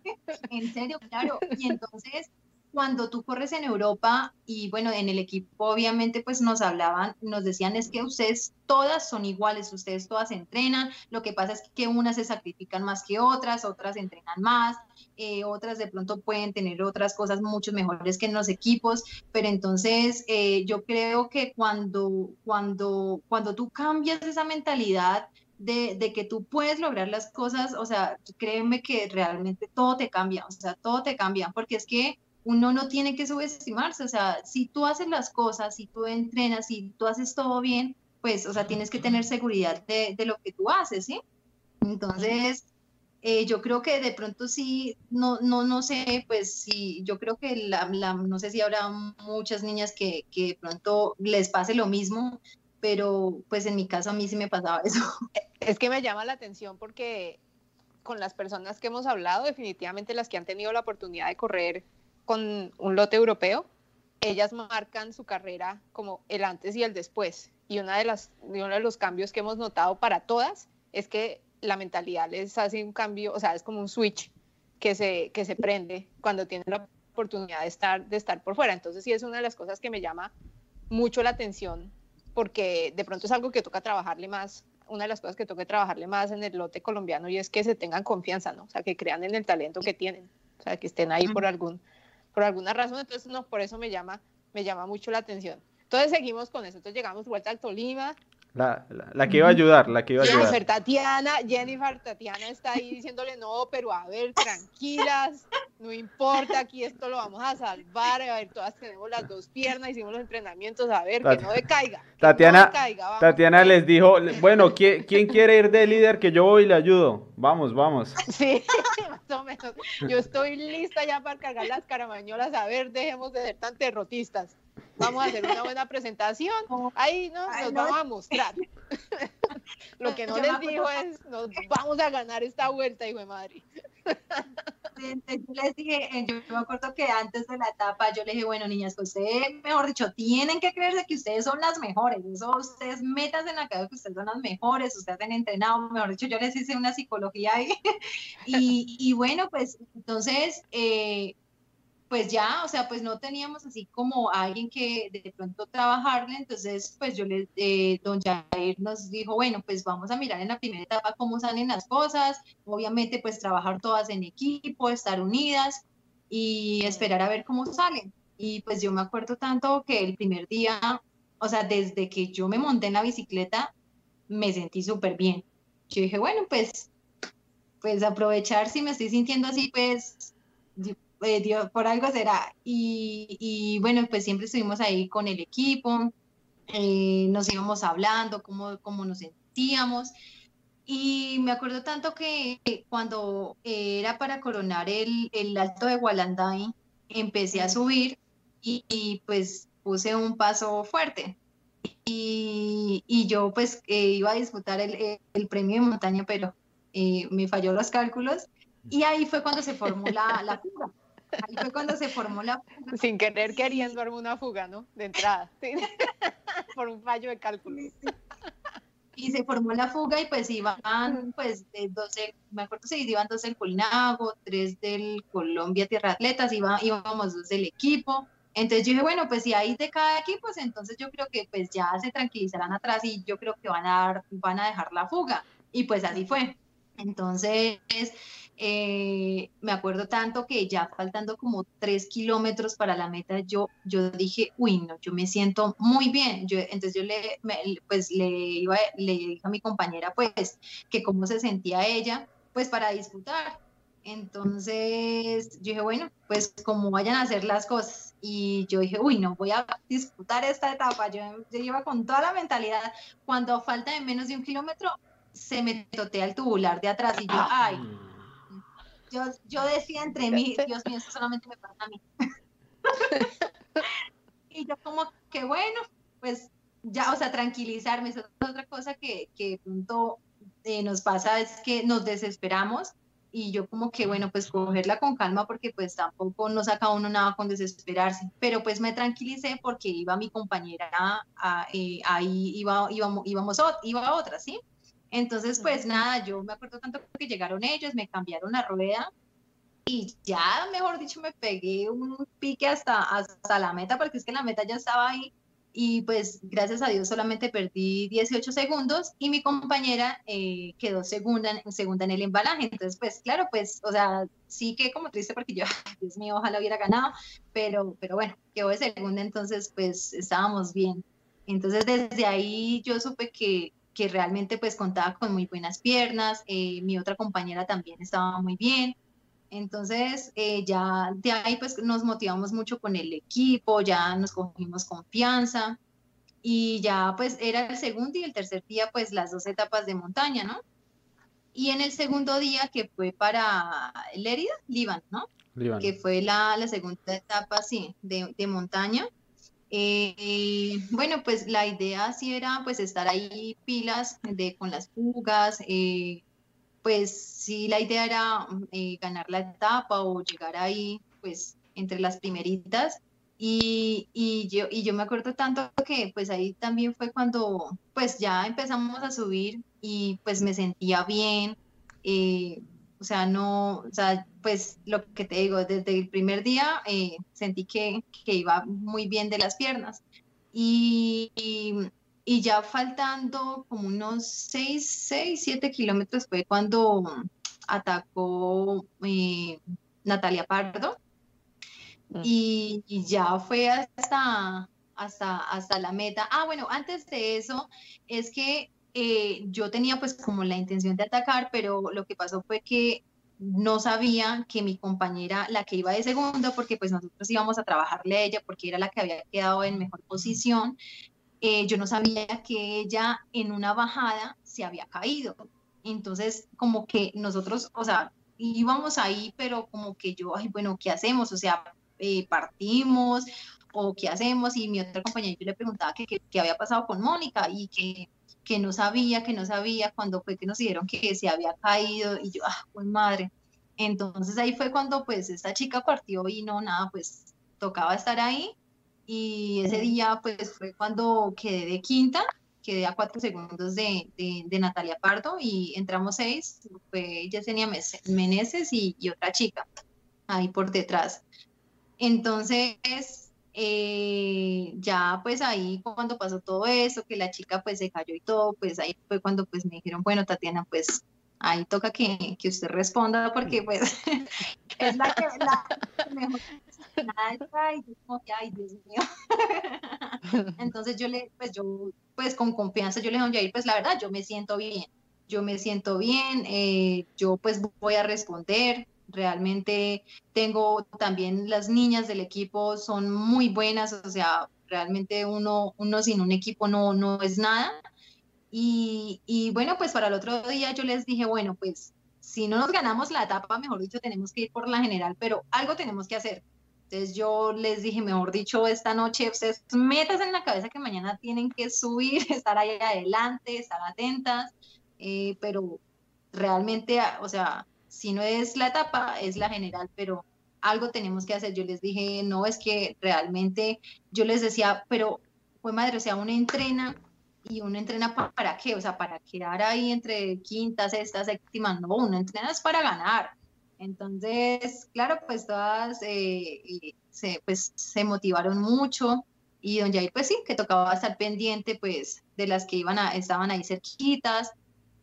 *laughs* en serio, claro. Y entonces, cuando tú corres en Europa y bueno, en el equipo obviamente pues nos hablaban, nos decían es que ustedes todas son iguales, ustedes todas entrenan, lo que pasa es que unas se sacrifican más que otras, otras entrenan más, eh, otras de pronto pueden tener otras cosas mucho mejores que en los equipos, pero entonces eh, yo creo que cuando, cuando, cuando tú cambias esa mentalidad, de, de, que tú puedes lograr las cosas, o sea, créeme que realmente todo te cambia, o sea, todo te cambia, porque es que uno no tiene que subestimarse, o sea, si tú haces las cosas, si tú entrenas, si tú haces todo bien, pues, o sea, tienes que tener seguridad de, de lo que tú haces, ¿sí? Entonces, eh, yo creo que de pronto sí, no, no, no sé, pues sí, yo creo que la, la, no sé si habrá muchas niñas que, que de pronto les pase lo mismo, pero pues en mi caso a mí sí me pasaba *laughs* eso. Es que me llama la atención porque con las personas que hemos hablado, definitivamente las que han tenido la oportunidad de correr con un lote europeo, ellas marcan su carrera como el antes y el después. Y una de las, uno de los cambios que hemos notado para todas es que la mentalidad les hace un cambio, o sea, es como un switch que se, que se prende cuando tienen la oportunidad de estar, de estar por fuera. Entonces sí es una de las cosas que me llama mucho la atención porque de pronto es algo que toca trabajarle más, una de las cosas que toca trabajarle más en el lote colombiano y es que se tengan confianza, ¿no? O sea, que crean en el talento que tienen, o sea, que estén ahí por algún por alguna razón, entonces no, por eso me llama me llama mucho la atención. Entonces seguimos con eso, entonces llegamos vuelta al Tolima, la, la, que iba a ayudar, la que iba a ayudar. Jennifer Tatiana, Jennifer Tatiana está ahí diciéndole, no, pero a ver, tranquilas, no importa, aquí esto lo vamos a salvar, a ver, todas tenemos las dos piernas, hicimos los entrenamientos, a ver, que no decaiga. Tatiana, no decaiga, Tatiana les dijo, bueno, ¿quién, ¿quién, quiere ir de líder? Que yo voy y le ayudo. Vamos, vamos. *laughs* Sí, más o menos. Yo estoy lista ya para cargar las caramañolas, a ver, dejemos de ser tan derrotistas vamos a hacer una buena presentación, ahí ¿no? nos vamos a mostrar. *laughs* Lo que no les dijo es, nos vamos a ganar esta vuelta, hijo de madre. Yo les dije, eh, yo me acuerdo que antes de la etapa yo les dije, bueno, niñas, pues ustedes, mejor dicho, tienen que creerse que ustedes son las mejores, eso ustedes metas en la cabeza que ustedes son las mejores, ustedes han entrenado, mejor dicho, yo les hice una psicología ahí. *laughs* y, y bueno, pues entonces, eh, pues ya, o sea, pues no teníamos así como alguien que de pronto trabajarle, entonces pues yo le, eh, don Jair nos dijo, bueno, pues vamos a mirar en la primera etapa cómo salen las cosas, obviamente pues trabajar todas en equipo, estar unidas y esperar a ver cómo salen. Y pues yo me acuerdo tanto que el primer día, o sea, desde que yo me monté en la bicicleta, me sentí súper bien. Yo dije, bueno, pues, pues aprovechar si me estoy sintiendo así, pues eh, Dios, por algo será. Y, y, bueno, pues siempre estuvimos ahí con el equipo, eh, nos íbamos hablando, cómo, cómo nos sentíamos. Y me acuerdo tanto que cuando era para coronar el, el alto de Gualanday, empecé a subir y, pues puse un paso fuerte. Y, y yo pues eh, iba a disputar el, el, premio de montaña, pero me falló los cálculos. Y ahí fue cuando se formó la, la *laughs* fuga. Ahí fue cuando se formó la fuga. *laughs* Sin querer queriendo armar una fuga, ¿no? De entrada, *laughs* por un fallo de cálculo. Y se formó la fuga y pues iban, pues, de 12, me acuerdo si iban dos del Colnago, tres del Colombia Tierra Atletas, iba, íbamos dos del equipo. Entonces yo dije, bueno, pues si hay de cada equipo, pues entonces yo creo que pues ya se tranquilizarán atrás y yo creo que van a, dar, van a dejar la fuga. Y pues así fue. Entonces, eh, me acuerdo tanto que ya faltando como tres kilómetros para la meta, yo, yo dije, uy, no, yo me siento muy bien. Yo, entonces yo le, pues, le, iba, le dije a mi compañera, pues, que cómo se sentía ella, pues, para disfrutar. Entonces yo dije, bueno, pues como vayan a hacer las cosas. Y yo dije, uy, no, voy a disfrutar esta etapa. Yo, yo iba con toda la mentalidad. Cuando falta de menos de un kilómetro, se me totea el tubular de atrás y yo, ah. ay, yo, yo decía entre mí, Dios mío, eso solamente me pasa a mí. *laughs* y yo como que bueno, pues ya, o sea, tranquilizarme. es otra cosa que, que pronto eh, nos pasa es que nos desesperamos y yo como que bueno, pues cogerla con calma porque pues tampoco no saca uno nada con desesperarse. Pero pues me tranquilicé porque iba mi compañera, a, eh, ahí iba, íbamos, íbamos, iba otra, ¿sí? Entonces, pues nada, yo me acuerdo tanto que llegaron ellos, me cambiaron la rueda y ya, mejor dicho, me pegué un pique hasta, hasta la meta, porque es que la meta ya estaba ahí. Y pues gracias a Dios solamente perdí 18 segundos y mi compañera eh, quedó segunda, segunda en el embalaje. Entonces, pues claro, pues, o sea, sí que como triste porque yo, *laughs* Dios mío, ojalá hubiera ganado, pero, pero bueno, quedó de segunda, entonces pues estábamos bien. Entonces desde ahí yo supe que que realmente pues contaba con muy buenas piernas, eh, mi otra compañera también estaba muy bien. Entonces, eh, ya de ahí pues nos motivamos mucho con el equipo, ya nos cogimos confianza y ya pues era el segundo y el tercer día pues las dos etapas de montaña, ¿no? Y en el segundo día que fue para Lérida, Líbano, ¿no? Que fue la, la, segunda etapa, sí, de, de montaña. Eh, bueno, pues la idea sí era pues estar ahí pilas de, con las fugas, eh, pues sí la idea era eh, ganar la etapa o llegar ahí pues entre las primeritas. Y, yo, y yo me acuerdo tanto que pues ahí también fue cuando pues ya empezamos a subir y pues me sentía bien, eh, o sea, no, o sea, pues lo que te digo, desde el primer día eh, sentí que, que, iba muy bien de las piernas y, y, ya faltando como unos 6, 6, 7 kilómetros fue cuando atacó eh, Natalia Pardo mm. y, y, ya fue hasta, hasta, hasta la meta. Ah, bueno, antes de eso es que eh, yo tenía pues como la intención de atacar, pero lo que pasó fue que no sabía que mi compañera, la que iba de segundo, porque pues nosotros íbamos a trabajarle a ella porque era la que había quedado en mejor posición, eh, yo no sabía que ella en una bajada se había caído. Entonces, como que nosotros, o sea, íbamos ahí, pero como que yo, ay, bueno, ¿qué hacemos? O sea, eh, partimos o qué hacemos? Y mi otra compañera, yo le preguntaba qué había pasado con Mónica y que que no sabía, que no sabía, cuando fue que nos dijeron que se había caído y yo, ah, pues madre. Entonces ahí fue cuando pues esta chica partió y no, nada, pues tocaba estar ahí y ese día pues fue cuando quedé de quinta, quedé a cuatro segundos de, de, Natalia Pardo y entramos seis, fue Yesenia Meneses y, y otra chica ahí por detrás. Entonces, eh, ya pues ahí cuando pasó todo eso, que la chica pues se cayó y todo, pues ahí fue cuando pues me dijeron, bueno, Tatiana, pues ahí toca que, que usted responda porque pues *laughs* es la que la *laughs* mejor ay, Dios mío. *laughs* Entonces yo le, pues yo, pues con confianza yo le dije, pues la verdad, yo me siento bien, yo me siento bien, eh, yo pues voy a responder, Realmente tengo también las niñas del equipo son muy buenas, o sea, realmente uno, uno sin un equipo no, no es nada. Y, y bueno, pues para el otro día yo les dije, bueno, pues si no nos ganamos la etapa, mejor dicho, tenemos que ir por la general, pero algo tenemos que hacer. Entonces yo les dije, mejor dicho, esta noche ustedes metas en la cabeza que mañana tienen que subir, *laughs* estar ahí adelante, estar atentas, eh, pero realmente, o sea, si no es la etapa, es la general, pero algo tenemos que hacer. Yo les dije, no, es que realmente, yo les decía, pero, pues madre, o sea, uno entrena y uno entrena para, qué, o sea, para quedar ahí entre quinta, sexta, séptima, no, uno entrena es para ganar. Entonces, claro, pues todas eh, se, pues, se motivaron mucho y don Jair, pues sí, que tocaba estar pendiente, pues, de las que iban a, estaban ahí cerquitas,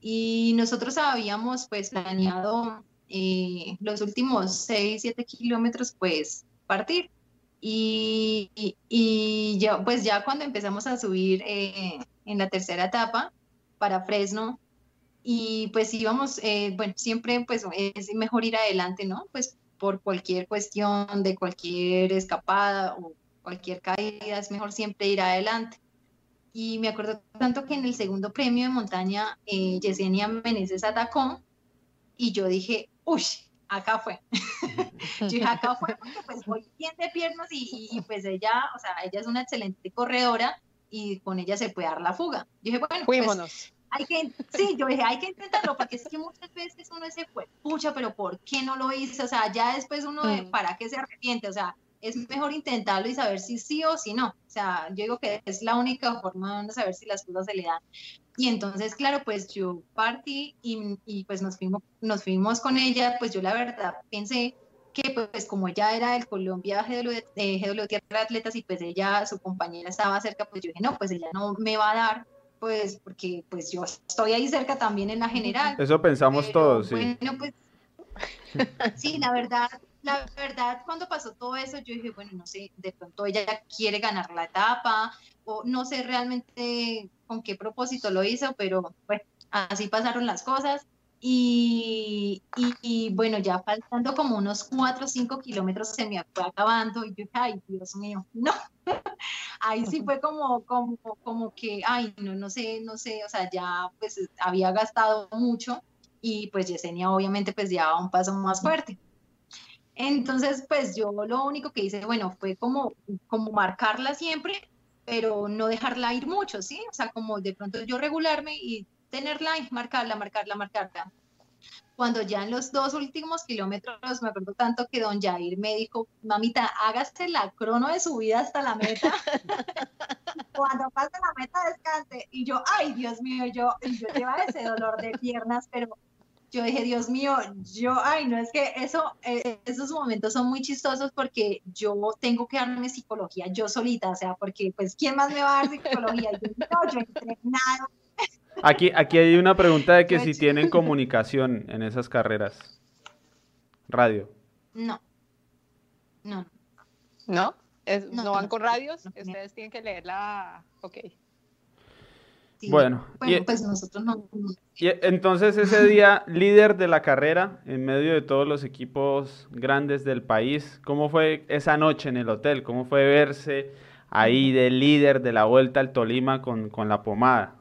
y nosotros habíamos pues planeado eh, los últimos 6, 7 kilómetros pues partir. Y, y, yo, pues ya cuando empezamos a subir eh, en la tercera etapa para Fresno, y pues íbamos, eh, bueno, siempre pues es mejor ir adelante, ¿no? Pues por cualquier cuestión de cualquier escapada o cualquier caída, es mejor siempre ir adelante. Y me acuerdo tanto que en el segundo premio de montaña, eh, Yesenia Meneses atacó y yo dije, uy, acá fue. *laughs* yo dije, acá fue porque pues voy bien de piernas y, pues ella, o sea, ella es una excelente corredora y con ella se puede dar la fuga. Yo dije, bueno, pues, hay que, sí, yo dije, hay que intentarlo, porque es que muchas veces uno se fue, pucha, pero ¿por qué no lo hice? O sea, ya después uno, de, mm. ¿para qué se arrepiente? O sea, es mejor intentarlo y saber si sí o si no. O sea, yo digo que es la única forma de saber si las cosas se le dan. Y entonces, claro, pues yo partí y, y pues nos fuimos, nos fuimos con ella, pues yo la verdad pensé que pues como ella era del Colombia GW, de Tierra Atletas y pues ella, su compañera estaba cerca, pues yo dije, no, pues ella no me va a dar, pues porque pues yo estoy ahí cerca también en la general. Eso pensamos todos, sí. Bueno, pues *laughs* sí, la verdad, la verdad, cuando pasó todo eso, yo dije, bueno, no sé, de pronto ella quiere ganar la etapa, o no sé realmente con qué propósito lo hizo, pero bueno, así pasaron las cosas. Y, y, bueno, ya faltando como unos 4 o 5 kilómetros se me fue acabando y yo dije, ay, Dios mío, *laughs* no. Ahí sí fue como, como, como que, ay, no, no sé, no sé, o sea, ya pues había gastado mucho y pues Yesenia obviamente pues ya un paso más fuerte. Entonces, pues yo lo único que hice, bueno, fue como, como marcarla siempre, pero no dejarla ir mucho, ¿sí? O sea, como de pronto yo regularme y tenerla y marcarla, marcarla, marcarla. Cuando ya en los dos últimos kilómetros, me acuerdo tanto que don Jair me dijo, mamita, hágase la crono de su vida hasta la meta. *laughs* Cuando pase la meta, descanse. Y yo, ay, Dios mío, yo, yo llevaba ese dolor de piernas, pero yo dije, Dios mío, yo, ay, no, es que eso, eh, esos momentos son muy chistosos porque yo tengo que darme psicología yo solita, o sea, porque pues, ¿quién más me va a dar psicología? Yo, no, yo entrenado Aquí, aquí hay una pregunta de que si tienen *laughs* comunicación en esas carreras. Radio. No. No. ¿No? ¿No, van con radios? Ustedes tienen que leerla. Ok. Bueno, pues nosotros no. Y entonces ese día, líder de la carrera, en medio de todos los equipos grandes del país, ¿cómo fue esa noche en el hotel? ¿Cómo fue verse ahí de líder de la vuelta al Tolima con, con la pomada?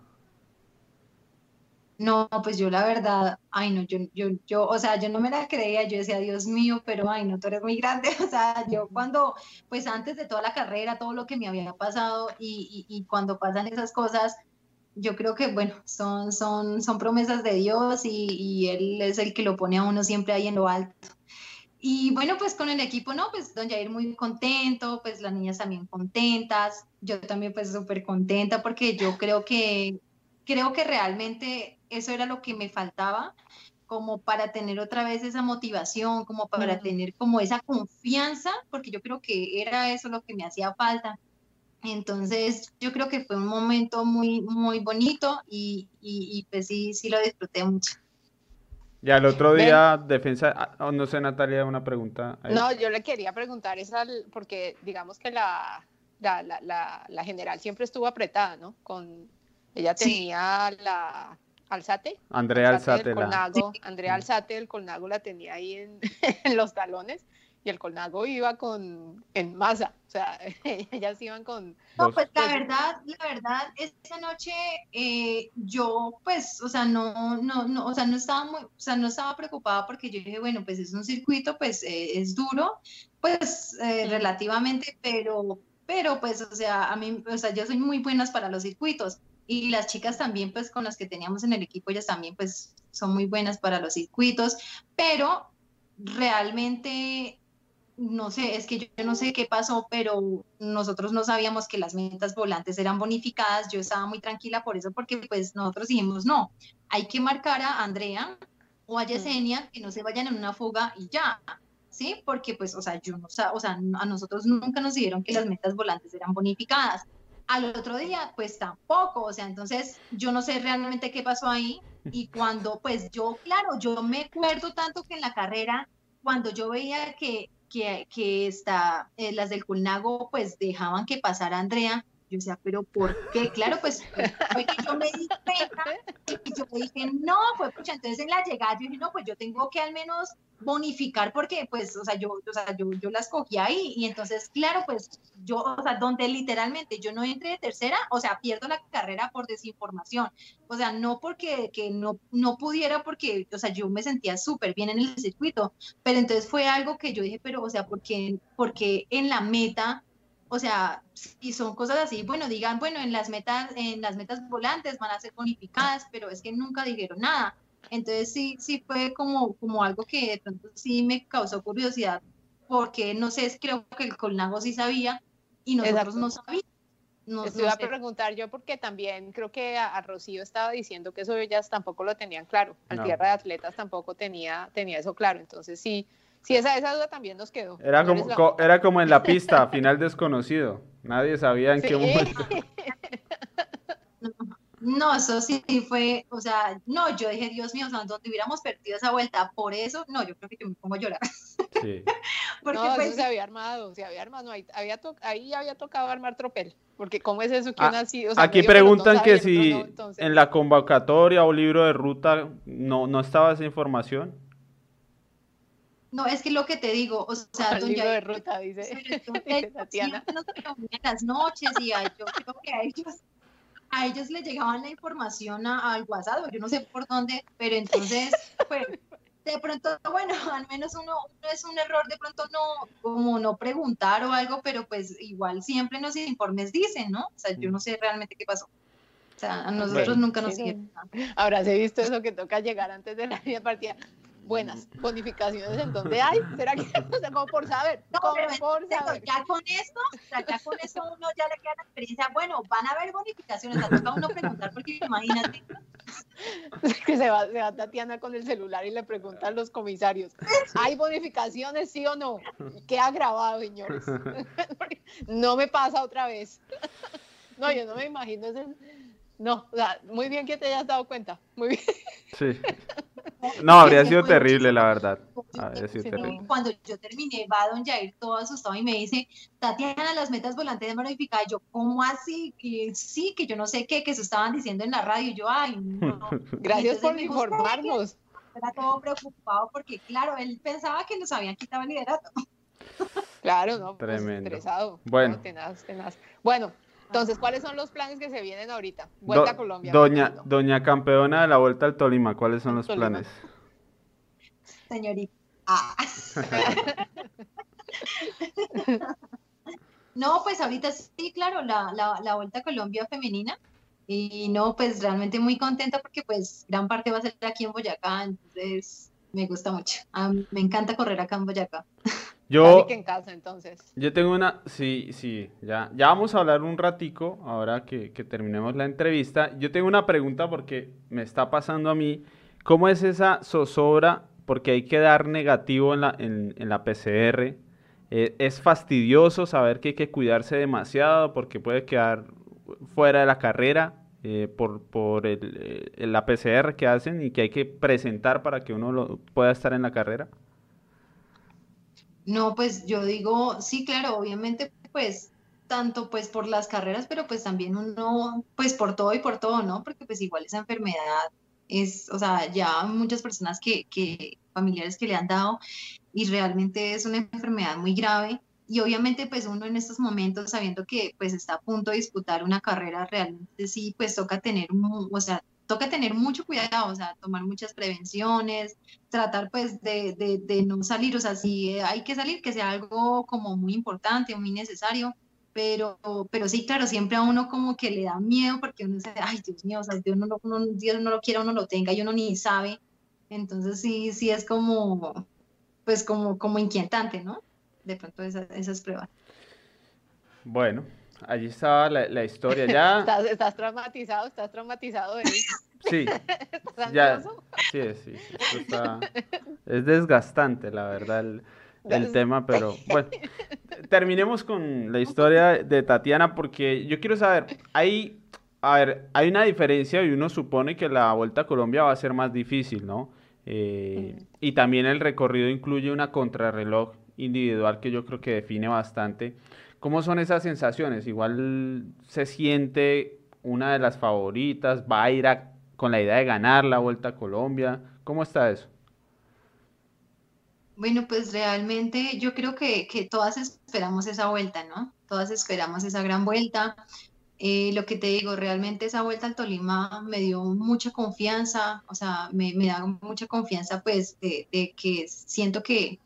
No, pues yo la verdad, ay no, yo, yo, yo, o sea, yo no me la creía, yo decía, Dios mío, pero ay no, tú eres muy grande, *laughs* o sea, yo cuando, pues antes de toda la carrera, todo lo que me había pasado y, y, cuando pasan esas cosas, yo creo que, bueno, son, son, son promesas de Dios y, y Él es el que lo pone a uno siempre ahí en lo alto. Y bueno, pues con el equipo, ¿no? Pues don Jair muy contento, pues las niñas también contentas, yo también pues súper contenta porque yo creo que, creo que realmente eso era lo que me faltaba como para tener otra vez esa motivación, como para tener como esa confianza, porque yo creo que era eso lo que me hacía falta. Entonces, yo creo que fue un momento muy, muy bonito y, y, pues sí, sí lo disfruté mucho. Y al otro día, defensa, ah, no sé, Natalia, una pregunta. No, yo le quería preguntar, es porque digamos que la, la, la, la, general siempre estuvo apretada, ¿no? Con, ella tenía la Alzate. Andrea Alzate. Andrea Alzate el Colnago la tenía ahí en, *laughs* los talones y el Colnago iba con en masa, o sea, *laughs* ellas iban con... No, pues la verdad, la verdad, esa noche eh, yo pues, o sea, no, no, no, o sea, no estaba muy, o sea, no estaba preocupada porque yo dije, bueno, pues es un circuito, pues eh, es duro, pues eh, relativamente, pero, pero pues, o sea, a mí, o sea, yo soy muy buenas para los circuitos y las chicas también, pues con las que teníamos en el equipo, ellas también, pues son muy buenas para los circuitos, pero realmente, no sé, es que yo, no sé qué pasó, pero nosotros no sabíamos que las metas volantes eran bonificadas, yo estaba muy tranquila por eso, porque pues nosotros dijimos, no, hay que marcar a Andrea o a Yesenia que no se vayan en una fuga y ya, ¿sí? Porque pues, o sea, yo no, o sea, a nosotros nunca nos dijeron que las metas volantes eran bonificadas al otro día, pues tampoco, o sea, entonces yo no sé realmente qué pasó ahí. Y cuando, pues yo, claro, yo me acuerdo tanto que en la carrera, cuando yo veía que, que, está, eh, las del Culnago, pues dejaban que pasara Andrea, yo decía, pero ¿por qué? Claro, pues fue que yo me di cuenta y yo dije, no, pues pucha, entonces en la llegada yo dije, no, pues yo tengo que al menos bonificar porque pues, o sea, yo, o sea, yo, yo las cogí ahí y entonces, claro, pues yo, o sea, donde literalmente yo no entré de tercera, o sea, pierdo la carrera por desinformación, o sea, no porque que no, no pudiera porque, o sea, yo me sentía súper bien en el circuito, pero entonces fue algo que yo dije, pero, o sea, porque, porque en la meta o sea, si son cosas así, bueno, digan, bueno, en las metas, en las metas volantes van a ser bonificadas, pero es que nunca dijeron nada. Entonces sí, sí fue como, como algo que de pronto sí me causó curiosidad, porque no sé, creo que el Colnago sí sabía y nosotros no sabíamos. No, iba a preguntar yo porque también creo que a, Rocío estaba diciendo que eso ellas tampoco lo tenían claro, al tierra de atletas tampoco tenía, tenía eso claro, entonces sí, Sí, esa, esa duda también nos quedó. Era como, era como en la pista, *laughs* final desconocido. Nadie sabía en qué momento. *laughs* No, eso sí fue, o sea, no, yo dije, Dios mío, o sea, donde hubiéramos perdido esa vuelta, por eso, no, yo creo que yo me pongo a llorar. Sí. *laughs* porque no, pues, se había armado, se había armado, ahí, había ahí había tocado armar tropel, porque ¿cómo es eso que ah, uno así? O sea, aquí preguntan que si en la convocatoria o libro de ruta no, no estaba esa información. No, es que lo que te digo, o sea, el libro de ruta, dice *laughs* Tatiana. Nos las noches y yo creo que a ellos a ellos les llegaban la información al WhatsApp, yo no sé por dónde, pero entonces, pues, de pronto, bueno, *laughs* al menos uno, uno, es un error de pronto no, como no preguntar o algo, pero pues igual siempre los informes dicen, ¿no? O sea, yo no sé realmente qué pasó. O sea, a nosotros nunca nos. Ahora, ¿se visto eso que toca llegar antes de la *laughs* partida? Buenas bonificaciones en donde hay. *laughs* ¿Será que *laughs* o sea, como por saber? como por saber. Ya con esto, o sea, ya con eso uno ya le queda la experiencia. Bueno, van a haber bonificaciones, a toca uno preguntar porque imagínate. *laughs* que se va, se va Tatiana con el celular y le preguntan los comisarios, ¿hay bonificaciones sí o no? ¿Qué ha grabado, señores? no me pasa otra vez. no, yo no me imagino ese... No, o sea, muy bien que te hayas dado cuenta. Muy bien. Sí. No, habría sido terrible, la verdad. Cuando yo terminé, va don Jair todo asustado y me dice, Tatiana, las metas volantes de modificar. Yo, ¿cómo así? Que sí, que yo no sé qué, que se estaban diciendo en la radio. Y yo, ay, no. *laughs* Gracias por informarnos. Era todo preocupado porque, claro, él pensaba que nos habían quitado el liderato. Claro, no, pues, Tremendo. estresado. Bueno. tenaz, tenaz. Bueno, entonces, ¿cuáles son los planes que se vienen ahorita? Vuelta a Colombia. Doña, doña campeona de la Vuelta al Tolima, ¿cuáles son los planes? Señorita. Ah. *laughs* no, pues ahorita sí, claro, la, la, Vuelta a Colombia femenina. Y no, pues realmente muy contenta porque pues gran parte va a ser aquí en Boyacá, entonces me gusta mucho. me encanta correr acá en Boyacá. *laughs* Yo, en casa, entonces. Yo tengo una, sí, sí, ya, ya vamos a hablar un ratico, ahora que, terminemos la entrevista. Yo tengo una pregunta porque me está pasando a mí, ¿cómo es esa zozobra? Porque hay que dar negativo en la, en, la PCR. Eh, es fastidioso saber que hay que cuidarse demasiado porque puede quedar fuera de la carrera eh, por, por el, eh, la PCR que hacen y que hay que presentar para que uno lo, pueda estar en la carrera. No, pues yo digo, sí, claro, obviamente, pues tanto pues por las carreras, pero pues también uno, pues por todo y por todo, ¿no? Porque pues igual esa enfermedad es, o sea, ya muchas personas que, que familiares que le han dado y realmente es una enfermedad muy grave y obviamente pues uno en estos momentos sabiendo que pues está a punto de disputar una carrera realmente sí pues toca tener, o sea, toca tener mucho cuidado, o sea, tomar muchas prevenciones, tratar pues de, de, no salir, o sea, si hay que salir, que sea algo como muy importante, muy necesario, pero, pero sí, claro, siempre a uno como que le da miedo porque uno dice, ay, Dios mío, o sea, Dios no, lo, Dios no lo quiera, uno lo tenga y uno ni sabe, entonces sí, sí es como, pues como, como inquietante, ¿no? De pronto esas pruebas. Bueno, Allí estaba la, historia. Ya... *laughs* ¿Estás, traumatizado, estás traumatizado, Sí, *laughs* ya, sí, sí, es desgastante, la verdad, el, tema, pero bueno, terminemos con la historia de Tatiana porque yo quiero saber, hay, a ver, hay una diferencia y uno supone que la Vuelta a Colombia va a ser más difícil, ¿no? Eh, y también el recorrido incluye una contrarreloj individual que yo creo que define bastante. ¿Cómo son esas sensaciones? Igual se siente una de las favoritas, va a ir con la idea de ganar la Vuelta a Colombia. ¿Cómo está eso? Bueno, pues realmente yo creo que, todas esperamos esa vuelta, ¿no? Todas esperamos esa gran vuelta. Eh, lo que te digo, realmente esa vuelta al Tolima me dio mucha confianza, o sea, me, da mucha confianza pues de, de que siento que,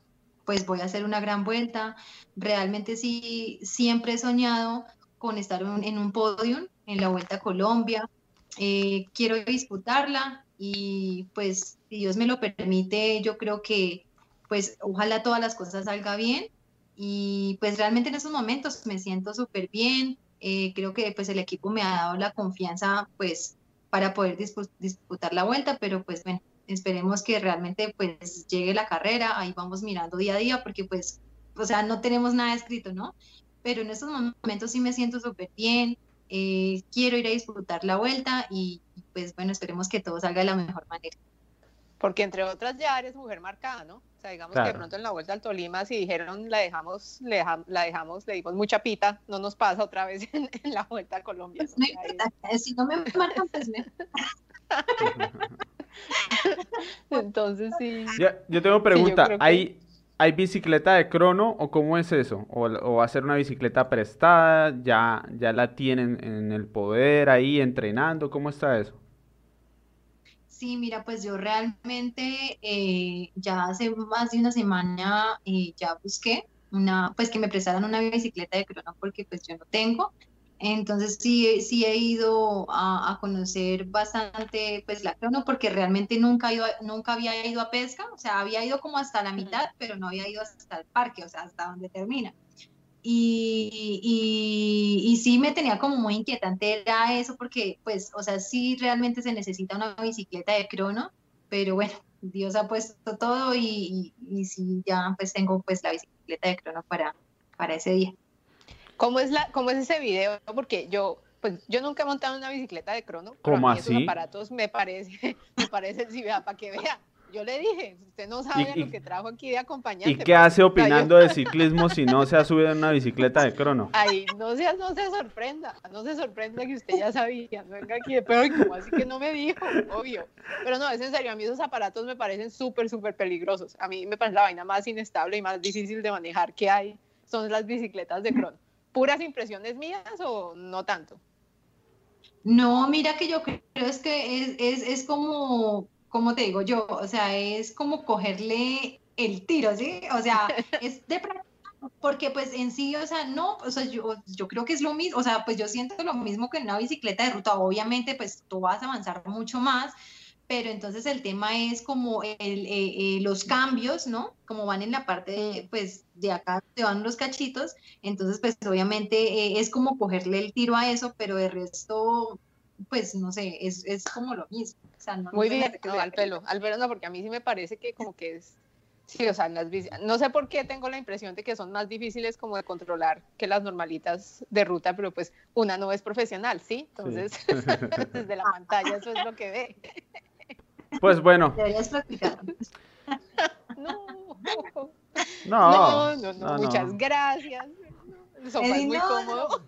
pues voy a hacer una gran vuelta. Realmente sí, siempre he soñado con estar en un podium en la Vuelta a Colombia. Eh, quiero disputarla y pues si Dios me lo permite, yo creo que pues ojalá todas las cosas salgan bien y pues realmente en esos momentos me siento súper bien. Eh, creo que pues el equipo me ha dado la confianza pues para poder disputar la vuelta, pero pues bueno, esperemos que realmente pues llegue la carrera, ahí vamos mirando día a día, porque pues, o sea, no tenemos nada escrito, ¿no? Pero en estos momentos sí me siento súper bien, Eh, quiero ir a disfrutar la vuelta y pues bueno, esperemos que todo salga de la mejor manera. Porque entre otras ya eres mujer marcada, ¿no? O sea, digamos que de pronto en la vuelta al Tolima, si dijeron la dejamos, le la dejamos, le dimos mucha pita, no nos pasa otra vez *laughs* en, la vuelta a Colombia. si no me marcan, pues me... *laughs* *laughs* Entonces sí. yo tengo pregunta, ¿hay, ¿hay bicicleta de crono o cómo es eso? ¿O, o va a ser una bicicleta prestada? ¿Ya, ¿Ya la tienen en el poder ahí entrenando? ¿Cómo está eso? Sí, mira, pues yo realmente eh, ya hace más de una semana eh, ya busqué una, pues que me prestaran una bicicleta de crono porque pues yo no tengo. Entonces sí, sí he ido a, conocer bastante pues la crono porque realmente nunca, ido, nunca había ido a pesca, o sea, había ido como hasta la mitad, pero no había ido hasta el parque, o sea, hasta donde termina. Y, y, sí me tenía como muy inquietante era eso porque pues, o sea, sí realmente se necesita una bicicleta de crono, pero bueno, Dios ha puesto todo y, y, sí ya pues tengo pues la bicicleta de crono para, para ese día. ¿Cómo es, la, ¿Cómo es ese video? Porque yo, pues yo nunca he montado una bicicleta de crono. ¿Cómo así? Esos aparatos me parece, *laughs* me parece, si vea, para que vea. Yo le dije, usted no sabe lo que trajo aquí de acompañante. ¿Y qué hace opinando de ciclismo si no se ha subido en una bicicleta de crono? *laughs* Ay, no se, no se sorprenda, no se sorprenda que usted ya sabía, no venga aquí de pero como así que no me dijo, obvio. Pero no, es en serio, a mí esos aparatos me parecen súper, súper peligrosos. A mí me parece la vaina más inestable y más difícil de manejar que hay, son las bicicletas de crono. ¿Puras impresiones mías o no tanto? No, mira que yo creo es que es, es, es como, como te digo yo, o sea, es como cogerle el tiro, ¿sí? O sea, *laughs* es de porque pues en sí, o sea, no, o sea, yo, yo creo que es lo mismo, o sea, pues yo siento lo mismo que en una bicicleta de ruta, obviamente pues tú vas a avanzar mucho más, pero entonces el tema es como el, eh, eh, los cambios, ¿no? Como van en la parte, de, pues, de acá te van los cachitos, entonces, pues, obviamente eh, es como cogerle el tiro a eso, pero de resto, pues, no sé, es, es como lo mismo. Muy bien, al pelo, al pelo no, porque a mí sí me parece que como que es, sí, o sea, las no sé por qué tengo la impresión de que son más difíciles como de controlar que las normalitas de ruta, pero pues una no es profesional, ¿sí? Entonces, *laughs* desde la pantalla eso es lo que ve. Pues bueno. Deberías practicar. *laughs* No, no, no, no, muchas gracias. El sofá es muy cómodo.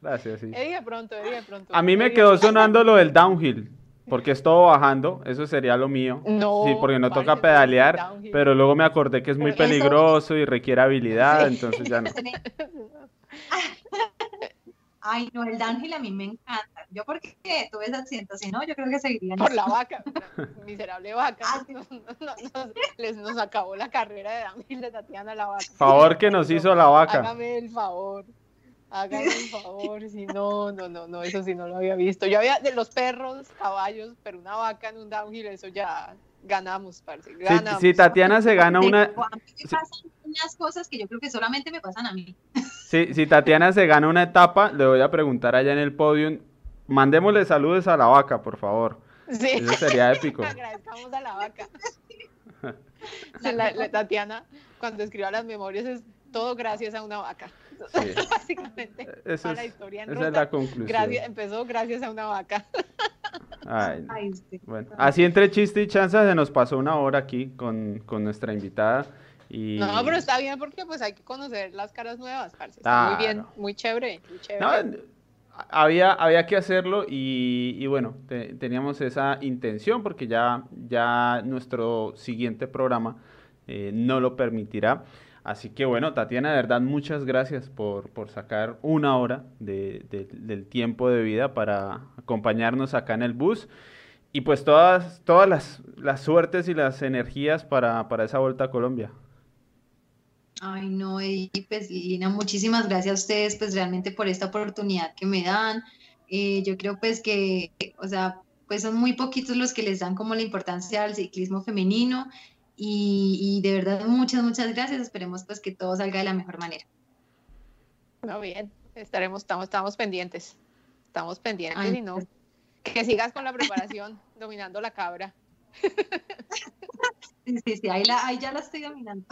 Gracias, sí. de pronto, de pronto. A mí me quedó sonando lo del downhill, porque es todo bajando, eso sería lo mío. No. Sí, porque no toca pedalear, pero luego me acordé que es muy peligroso y requiere habilidad, entonces ya no. *laughs* Ay, no, el downhill a mí me encanta. Yo porque tuve ese accidente, si no, yo creo que seguiría. Por la vaca, *laughs* miserable vaca. Ah, *laughs* nos, les nos acabó la carrera de downhill de Tatiana la vaca. Favor que nos hizo la vaca. Hágame el favor. Hágame el favor, si no, no, no, no, eso sí no lo había visto. Yo había de los perros, caballos, pero una vaca en un downhill, eso ya ganamos, parce. Ganamos. Si, Tatiana se gana una. A mí me pasan unas cosas que yo creo que solamente me pasan a mí. *laughs* Si, si Tatiana se gana una etapa, le voy a preguntar allá en el podium. Mandémosle saludos a la vaca, por favor. Sí. Eso sería épico. *laughs* Agradezcamos a la vaca. *laughs* La, Tatiana, cuando escriba las memorias, es todo gracias a una vaca. *laughs* Básicamente, esa la historia en esa es la conclusión. empezó gracias a una vaca. Ay, bueno, así entre chiste y chanza se nos pasó una hora aquí con, con nuestra invitada. Y... No, pero está bien porque pues hay que conocer las caras nuevas, parce. Está muy bien, muy chévere, muy chévere. había, había que hacerlo y, y bueno, teníamos esa intención porque ya, ya nuestro siguiente programa eh, no lo permitirá. Así que bueno, Tatiana, de verdad, muchas gracias por, por sacar una hora de, del tiempo de vida para acompañarnos acá en el bus. Y pues todas, todas las, las suertes y las energías para, para esa vuelta a Colombia. Ay, no, y pues Lina, muchísimas gracias a ustedes, pues realmente por esta oportunidad que me dan. Eh, yo creo pues que, o sea, pues son muy poquitos los que les dan como la importancia al ciclismo femenino y, de verdad, muchas, muchas gracias. Esperemos pues que todo salga de la mejor manera. Muy bien, estaremos, estamos, estamos pendientes. Estamos pendientes y no. Pues. Que sigas con la preparación, *laughs* dominando la cabra. Sí, sí, sí, ahí, la, ahí ya la estoy dominando.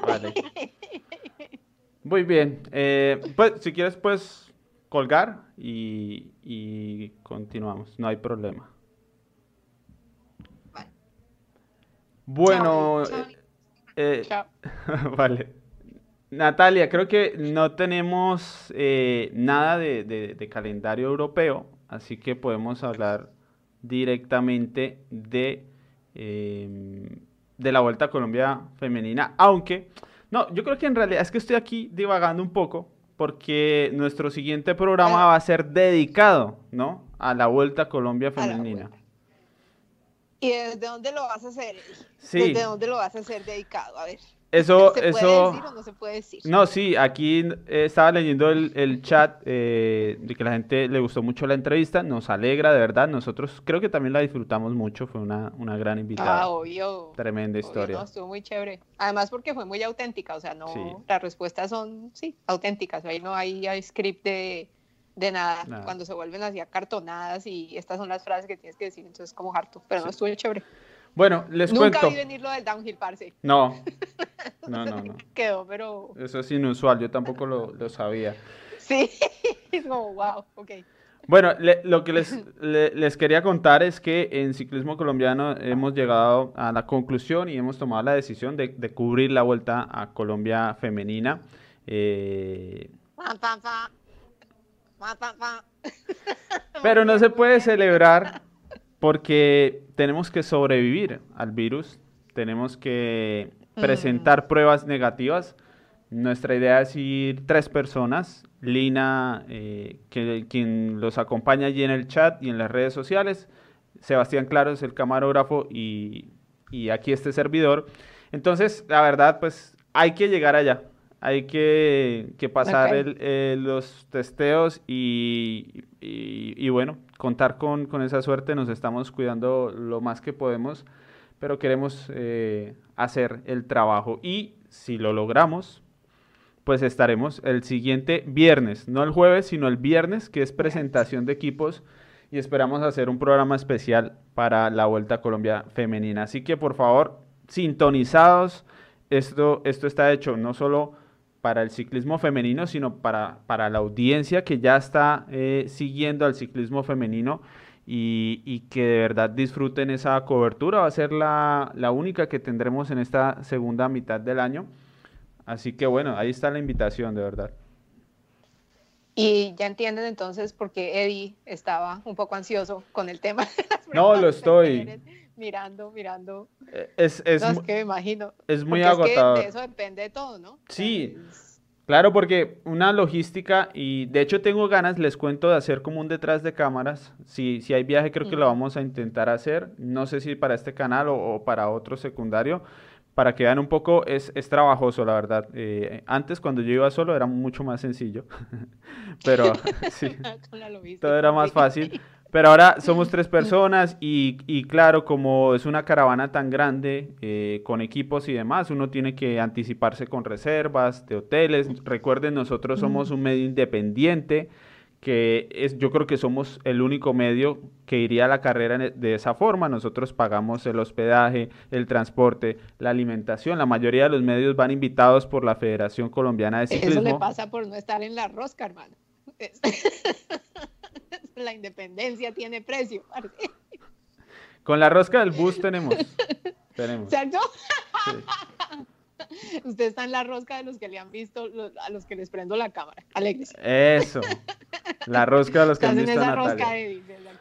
Vale. *laughs* Muy bien. Eh, pues, si quieres, pues colgar y, y continuamos, no hay problema. Vale. Bueno, Chao, eh, Chao. *laughs* vale. Natalia, creo que no tenemos eh, nada de, de- de calendario europeo, así que podemos hablar directamente de, eh, de la Vuelta a Colombia femenina, aunque, no, yo creo que en realidad es que estoy aquí divagando un poco, porque nuestro siguiente programa va a ser dedicado, ¿no? A la Vuelta a Colombia femenina. ¿Y desde dónde lo vas a hacer? Sí. ¿Desde dónde lo vas a hacer dedicado? A ver. Eso, ¿Se puede eso... decir o no se puede decir? No, sí, aquí eh, estaba leyendo el, el chat eh, de que la gente le gustó mucho la entrevista, nos alegra de verdad, nosotros creo que también la disfrutamos mucho, fue una, una gran invitada, Ah, obvio. tremenda obvio, historia. no, estuvo muy chévere. Además porque fue muy auténtica, o sea, no, Sí. las respuestas son, sí, auténticas. Ahí no hay, hay script de, de nada. Nada. Cuando se vuelven así acartonadas y estas son las frases que tienes que decir, entonces como harto. Pero no estuvo chévere. Bueno, les Nunca cuento. vi venir lo del downhill, parce. No, *laughs* no, no, no, *laughs* Quedó, pero eso es inusual, yo tampoco lo, lo sabía. sí, *laughs* es como, wow, ok. Bueno, le- lo que les, le- les quería contar es que en ciclismo colombiano hemos llegado a la conclusión y hemos tomado la decisión de, de cubrir la vuelta a Colombia femenina. Eh. Pero no se puede celebrar porque tenemos que sobrevivir al virus, tenemos que presentar pruebas negativas. Nuestra idea es ir tres personas, Lina, eh, que, quien los acompaña allí en el chat y en las redes sociales, Sebastián Claro es el camarógrafo y, y aquí este servidor. Entonces, la verdad, pues hay que llegar allá, hay que, que pasar el- eh, los testeos y, y- y bueno, contar con, con esa suerte, nos estamos cuidando lo más que podemos, pero queremos eh, hacer el trabajo y si lo logramos, pues estaremos el siguiente viernes, no el jueves, sino el viernes, que es presentación de equipos y esperamos hacer un programa especial para la Vuelta a Colombia femenina. Así que por favor, sintonizados, esto, esto está hecho no solo para el ciclismo femenino, sino para, para la audiencia que ya está eh, siguiendo al ciclismo femenino y, y que de verdad disfruten esa cobertura. Va a ser la, la única que tendremos en esta segunda mitad del año. Así que bueno, ahí está la invitación, de verdad. Y ya entienden entonces por qué Eddie estaba un poco ansioso con el tema. de las *laughs* No, lo estoy. Mirando, mirando. Eh, Es, es, no, es que me imagino. es muy Porque es que agotador. de eso depende de todo, ¿no? Sí. Claro, porque una logística, y de hecho tengo ganas, les cuento, de hacer como un detrás de cámaras. Si, si hay viaje, creo que lo Ujú. vamos a intentar hacer. No sé si para este canal o, o para otro secundario, para que vean un poco, es, es trabajoso, la verdad. Eh, antes, cuando yo iba solo, era mucho más sencillo. *laughs* Pero *laughs* sí, con la logística, todo era más fácil. Pero ahora somos tres personas y, y claro, como es una caravana tan grande, eh, con equipos y demás, uno tiene que anticiparse con reservas de hoteles. Recuerden, nosotros somos un medio independiente, que es, yo creo que somos el único medio que iría a la carrera en- de esa forma. Nosotros pagamos el hospedaje, el transporte, la alimentación. La mayoría de los medios van invitados por la Federación Colombiana de Eso le Ciclismo. pasa por no estar en la rosca, hermano. *laughs* Independencia tiene precio, parce. Con la rosca del bus tenemos. *laughs* tenemos. ¿cierto? sí. Usted está en la rosca de los que le han visto, a los que les prendo la cámara. Alegres. Eso. La rosca de los que Estás han en visto a esa.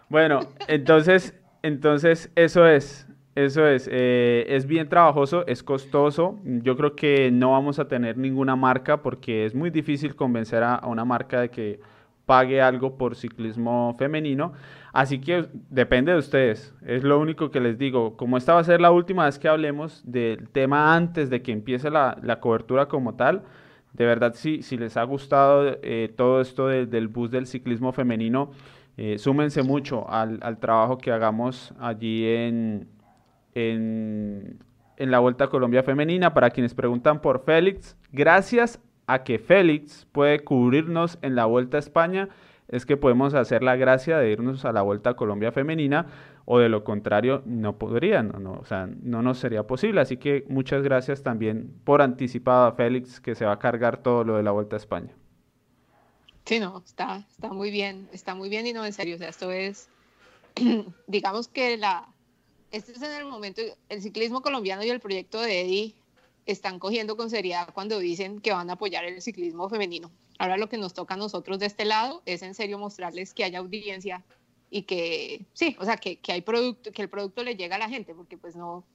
Bueno, entonces, entonces eso es, eso es, eh, es bien trabajoso, es costoso. Yo creo que no vamos a tener ninguna marca porque es muy difícil convencer a, a una marca de que pague algo por ciclismo femenino. Así que depende de ustedes. Es lo único que les digo. Como esta va a ser la última vez que hablemos del tema antes de que empiece la, la cobertura como tal, de verdad, si, si les ha gustado eh, todo esto de- del bus del ciclismo femenino, eh, súmense mucho al, al trabajo que hagamos allí en, en, en la Vuelta a Colombia Femenina. Para quienes preguntan por Félix, gracias a que Félix puede cubrirnos en la Vuelta a España, es que podemos hacer la gracia de irnos a la Vuelta a Colombia Femenina, o de lo contrario, no podría, no, no, o sea, no nos sería posible. Así que muchas gracias también por anticipado a Félix, que se va a cargar todo lo de la Vuelta a España. Sí, no, está, está muy bien, está muy bien y no, en serio, o sea, esto es, *clears throat* digamos que la, este es en el momento, el ciclismo colombiano y el proyecto de Eddie están cogiendo con seriedad cuando dicen que van a apoyar el ciclismo femenino. Ahora lo que nos toca a nosotros de este lado es en serio mostrarles que hay audiencia y que, sí, o sea, que, que hay producto, que el producto le llega a la gente, porque pues no,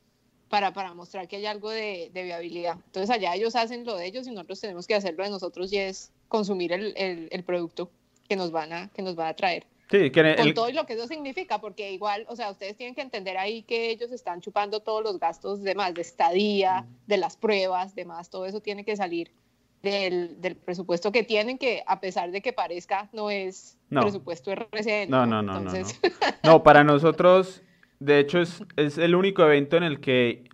para, para mostrar que hay algo de, de, viabilidad. Entonces allá ellos hacen lo de ellos y nosotros tenemos que hacerlo de nosotros y es consumir el, el, el producto que nos van a, que nos va a traer. Sí, que el... Con todo lo que eso significa, porque igual, o sea, ustedes tienen que entender ahí que ellos están chupando todos los gastos de más, de estadía, de las pruebas, de más, todo eso tiene que salir del, del presupuesto que tienen, que a pesar de que parezca, no es no. presupuesto RCN. No, no, no, Entonces... no, no. *laughs* no, para nosotros, de hecho, es, es el único evento en el que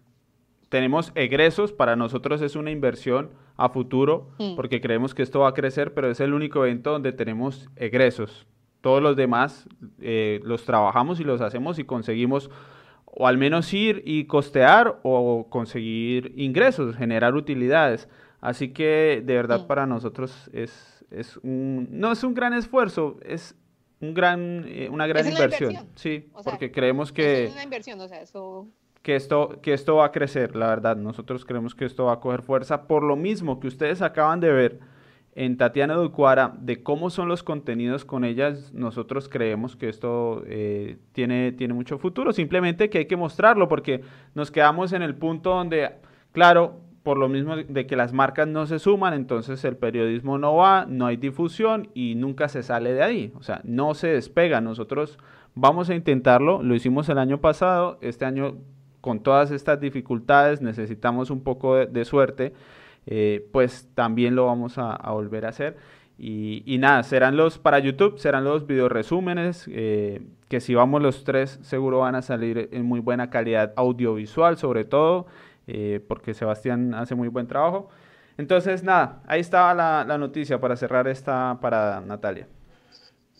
tenemos egresos, para nosotros es una inversión a futuro, mm. porque creemos que esto va a crecer, pero es el único evento donde tenemos egresos todos los demás eh, los trabajamos y los hacemos y conseguimos o al menos ir y costear o conseguir ingresos, generar utilidades. Así que de verdad para nosotros es, es un, no es un gran esfuerzo, es un gran, eh, una gran es inversión. Una inversión. Sí, o sea, porque creemos que... Es una inversión, o sea, eso... Que esto, que esto va a crecer, la verdad. Nosotros creemos que esto va a coger fuerza por lo mismo que ustedes acaban de ver en Tatiana Ducuara de cómo son los contenidos con ellas, nosotros creemos que esto eh, tiene, tiene mucho futuro, simplemente que hay que mostrarlo porque nos quedamos en el punto donde, claro, por lo mismo de que las marcas no se suman, entonces el periodismo no va, no hay difusión y nunca se sale de ahí, o sea, no se despega, nosotros vamos a intentarlo, lo hicimos el año pasado, este año con todas estas dificultades necesitamos un poco de, de suerte, eh, pues también lo vamos a, a volver a hacer. Y, y, nada, serán los, para YouTube, serán los video resúmenes, eh, que si vamos los tres seguro van a salir en muy buena calidad audiovisual sobre todo, eh, porque Sebastián hace muy buen trabajo. Entonces, nada, ahí estaba la, la noticia para cerrar esta parada, Natalia.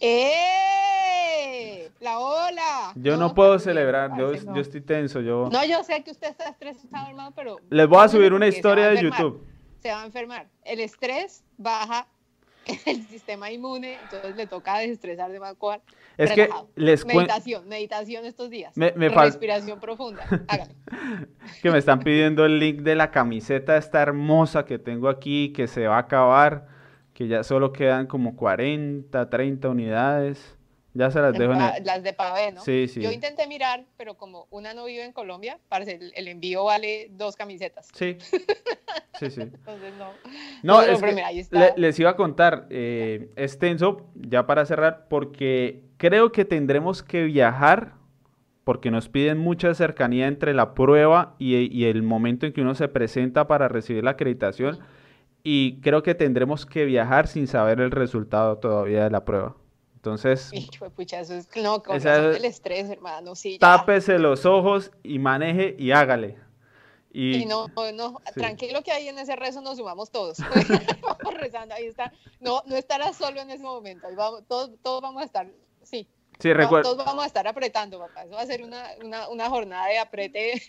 ¡Eh! La ola. Yo no, no puedo celebrar, yo, no. yo, estoy tenso. Yo... No, yo sé que usted está estresado, hermano, pero... Les voy a subir una historia de YouTube se va a enfermar. El estrés baja *laughs* el sistema inmune, entonces le toca desestresar de más Es relajado. que les Meditación, meditación estos días. Me, me Respiración profunda. Hágale. *laughs* que me están pidiendo el link de la camiseta esta hermosa que tengo aquí, que se va a acabar, que ya solo quedan como 40, 30 unidades. Ya se las dejo en el... Las de pavé, ¿no? Sí, sí. Yo intenté mirar, pero como una no vive en Colombia, parece el, el envío vale dos camisetas. Sí. *laughs* Sí, sí. Entonces no. No, es que le, les iba a contar, eh, es tenso, ya para cerrar, porque creo que tendremos que viajar, porque nos piden mucha cercanía entre la prueba y, y el momento en que uno se presenta para recibir la acreditación, y creo que tendremos que viajar sin saber el resultado todavía de la prueba. Entonces, de pucha, eso es no, con esa, el estrés, hermano. Sí, tápese los ojos y maneje y hágale. Y, y no, no, sí. tranquilo que ahí en ese rezo nos sumamos todos. *laughs* *laughs* vamos rezando, ahí está. No, no estarás solo en ese momento. Ahí vamos, todos, todos vamos a estar, sí. Sí, recuerdo. Todos vamos a estar apretando, papá. Eso va a ser una, una, una jornada de aprete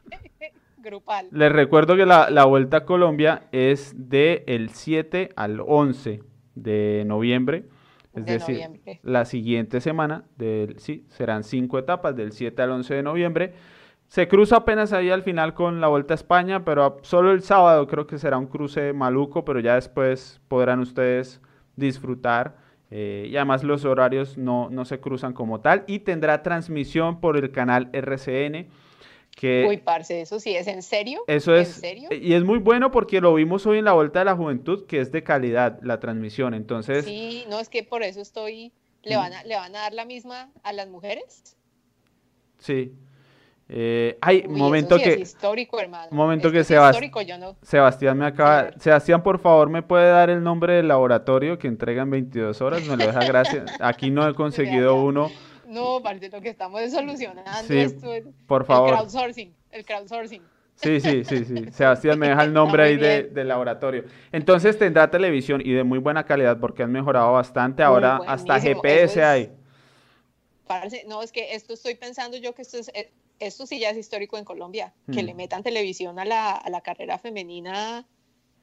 *laughs* grupal. Les recuerdo que la, la Vuelta a Colombia es del el 7 al 11 de noviembre. Es de decir, noviembre. la siguiente semana, del, sí, serán cinco etapas, del 7 al 11 de noviembre. Se cruza apenas ahí al final con la Vuelta a España, pero solo el sábado creo que será un cruce maluco, pero ya después podrán ustedes disfrutar. Eh, y además los horarios no, no, se cruzan como tal. Y tendrá transmisión por el canal RCN. Que Uy, parce, eso sí, ¿es en serio? Eso es. ¿En serio? Y es muy bueno porque lo vimos hoy en la Vuelta de la Juventud, que es de calidad la transmisión. Entonces. Sí, no, es que por eso estoy. ¿Le van a, ¿le van a dar la misma a las mujeres? Sí. Eh, hay Uy, momento sí que es histórico, hermano. momento Esto que Sebast histórico, yo no. Sebastián me acaba Sebastián por favor me puede dar el nombre del laboratorio que entrega en 22 horas me lo deja gracias *laughs* aquí no he conseguido uno no parte lo que estamos es solucionando sí, esto es por favor el crowdsourcing el crowdsourcing Sí, sí, sí, sí. *laughs* Sebastián me deja el nombre ahí de, del laboratorio. Entonces tendrá televisión y de muy buena calidad porque han mejorado bastante. Ahora hasta GPS es, hay. Parce, no, es que esto estoy pensando yo que esto es, eh, esto sí ya es histórico en Colombia, hmm. que le metan televisión a la, a la carrera femenina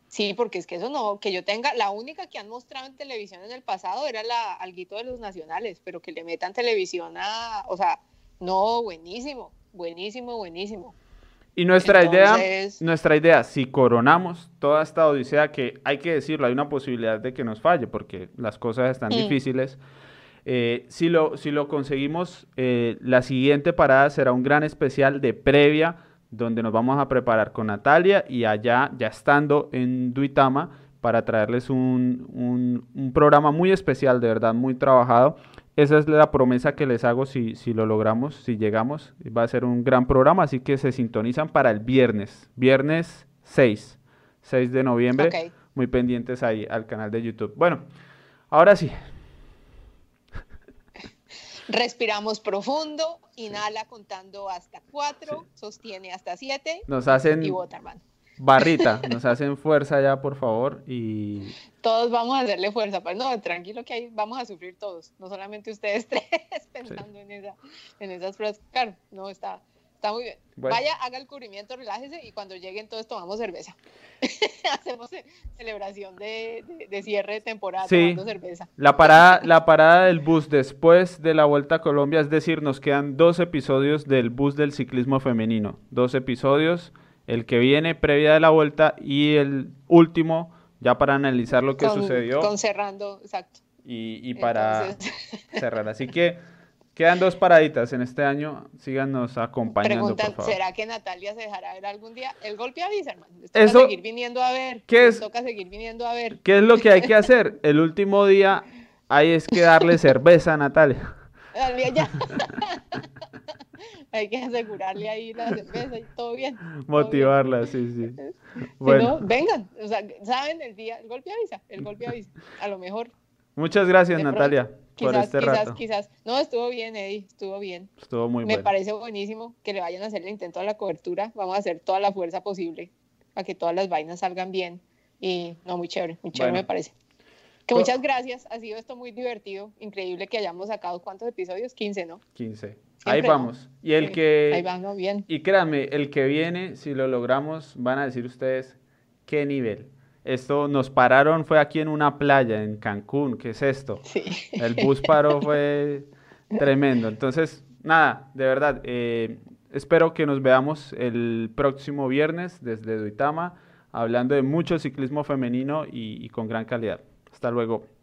Sí, porque es que eso no, que yo tenga, la única que han mostrado en televisión en el pasado era la Alguito de los Nacionales, pero que le metan televisión a, o sea, no, buenísimo, buenísimo, buenísimo. Y nuestra idea, nuestra idea, si coronamos toda esta odisea, que hay que decirlo, hay una posibilidad de que nos falle, porque las cosas están mm. difíciles. Eh, si, lo, si lo conseguimos, eh, la siguiente parada será un gran especial de previa donde nos vamos a preparar con Natalia y allá, ya estando en Duitama, para traerles un, programa muy especial, de verdad, muy trabajado. Esa es la promesa que les hago si, si, lo logramos, si llegamos. Va a ser un gran programa, así que se sintonizan para el viernes, viernes 6, 6 de noviembre. Muy pendientes ahí al canal de YouTube. Bueno, ahora sí, *laughs* Respiramos profundo, inhala contando hasta cuatro, sostiene hasta siete. Nos hacen y barrita, *laughs* nos hacen fuerza ya, por favor. Y todos vamos a hacerle fuerza, pero no, tranquilo que ahí vamos a sufrir todos, no solamente ustedes *laughs* tres pensando en, esa, en esas frases. Claro, no está, Está muy bien. Vaya, haga el cubrimiento, relájese y cuando lleguen todos tomamos cerveza. *laughs* Hacemos celebración de, cierre de temporada tomando cerveza. La parada, la parada del bus después de la Vuelta a Colombia, es decir, nos quedan dos episodios del bus del ciclismo femenino. Dos episodios, el que viene previa de la Vuelta y el último ya para analizar lo que sucedió. Con cerrando, exacto. Y, para *laughs* cerrar. Así que Quedan dos paraditas en este año. Síganos acompañando. Preguntan, ¿será que Natalia se dejará ver algún día? El golpe avisa, hermano. Toca seguir viniendo a ver. ¿qué es, toca seguir viniendo a ver. ¿Qué es lo que hay que *laughs* hacer? El último día hay es que darle *laughs* cerveza a Natalia. *laughs* hay que asegurarle ahí la cerveza y todo bien. Motivarla, sí, sí. Bueno. vengan, o sea, saben el día, el golpe avisa, el golpe avisa. A lo mejor. Muchas gracias, Natalia. Quizás, este quizás, quizás. No, estuvo bien, Eddie, estuvo bien. Estuvo muy Me parece buenísimo que le vayan a hacer el intento a la cobertura. Vamos a hacer toda la fuerza posible para que todas las vainas salgan bien. Y no, muy chévere, muy chévere me parece. Que muchas gracias, ha sido esto muy divertido, increíble que hayamos sacado cuántos episodios, 15, ¿no? 15. Ahí vamos. Y el que Ahí vamos bien. Y créanme, el que viene, si lo logramos, van a decir ustedes qué nivel. Esto nos pararon, fue aquí en una playa, en Cancún, ¿qué es esto? *laughs* Sí. El bus paró, fue tremendo. Entonces, nada, de verdad, eh, espero que nos veamos el próximo viernes desde Duitama, hablando de mucho ciclismo femenino y con gran calidad. Hasta luego.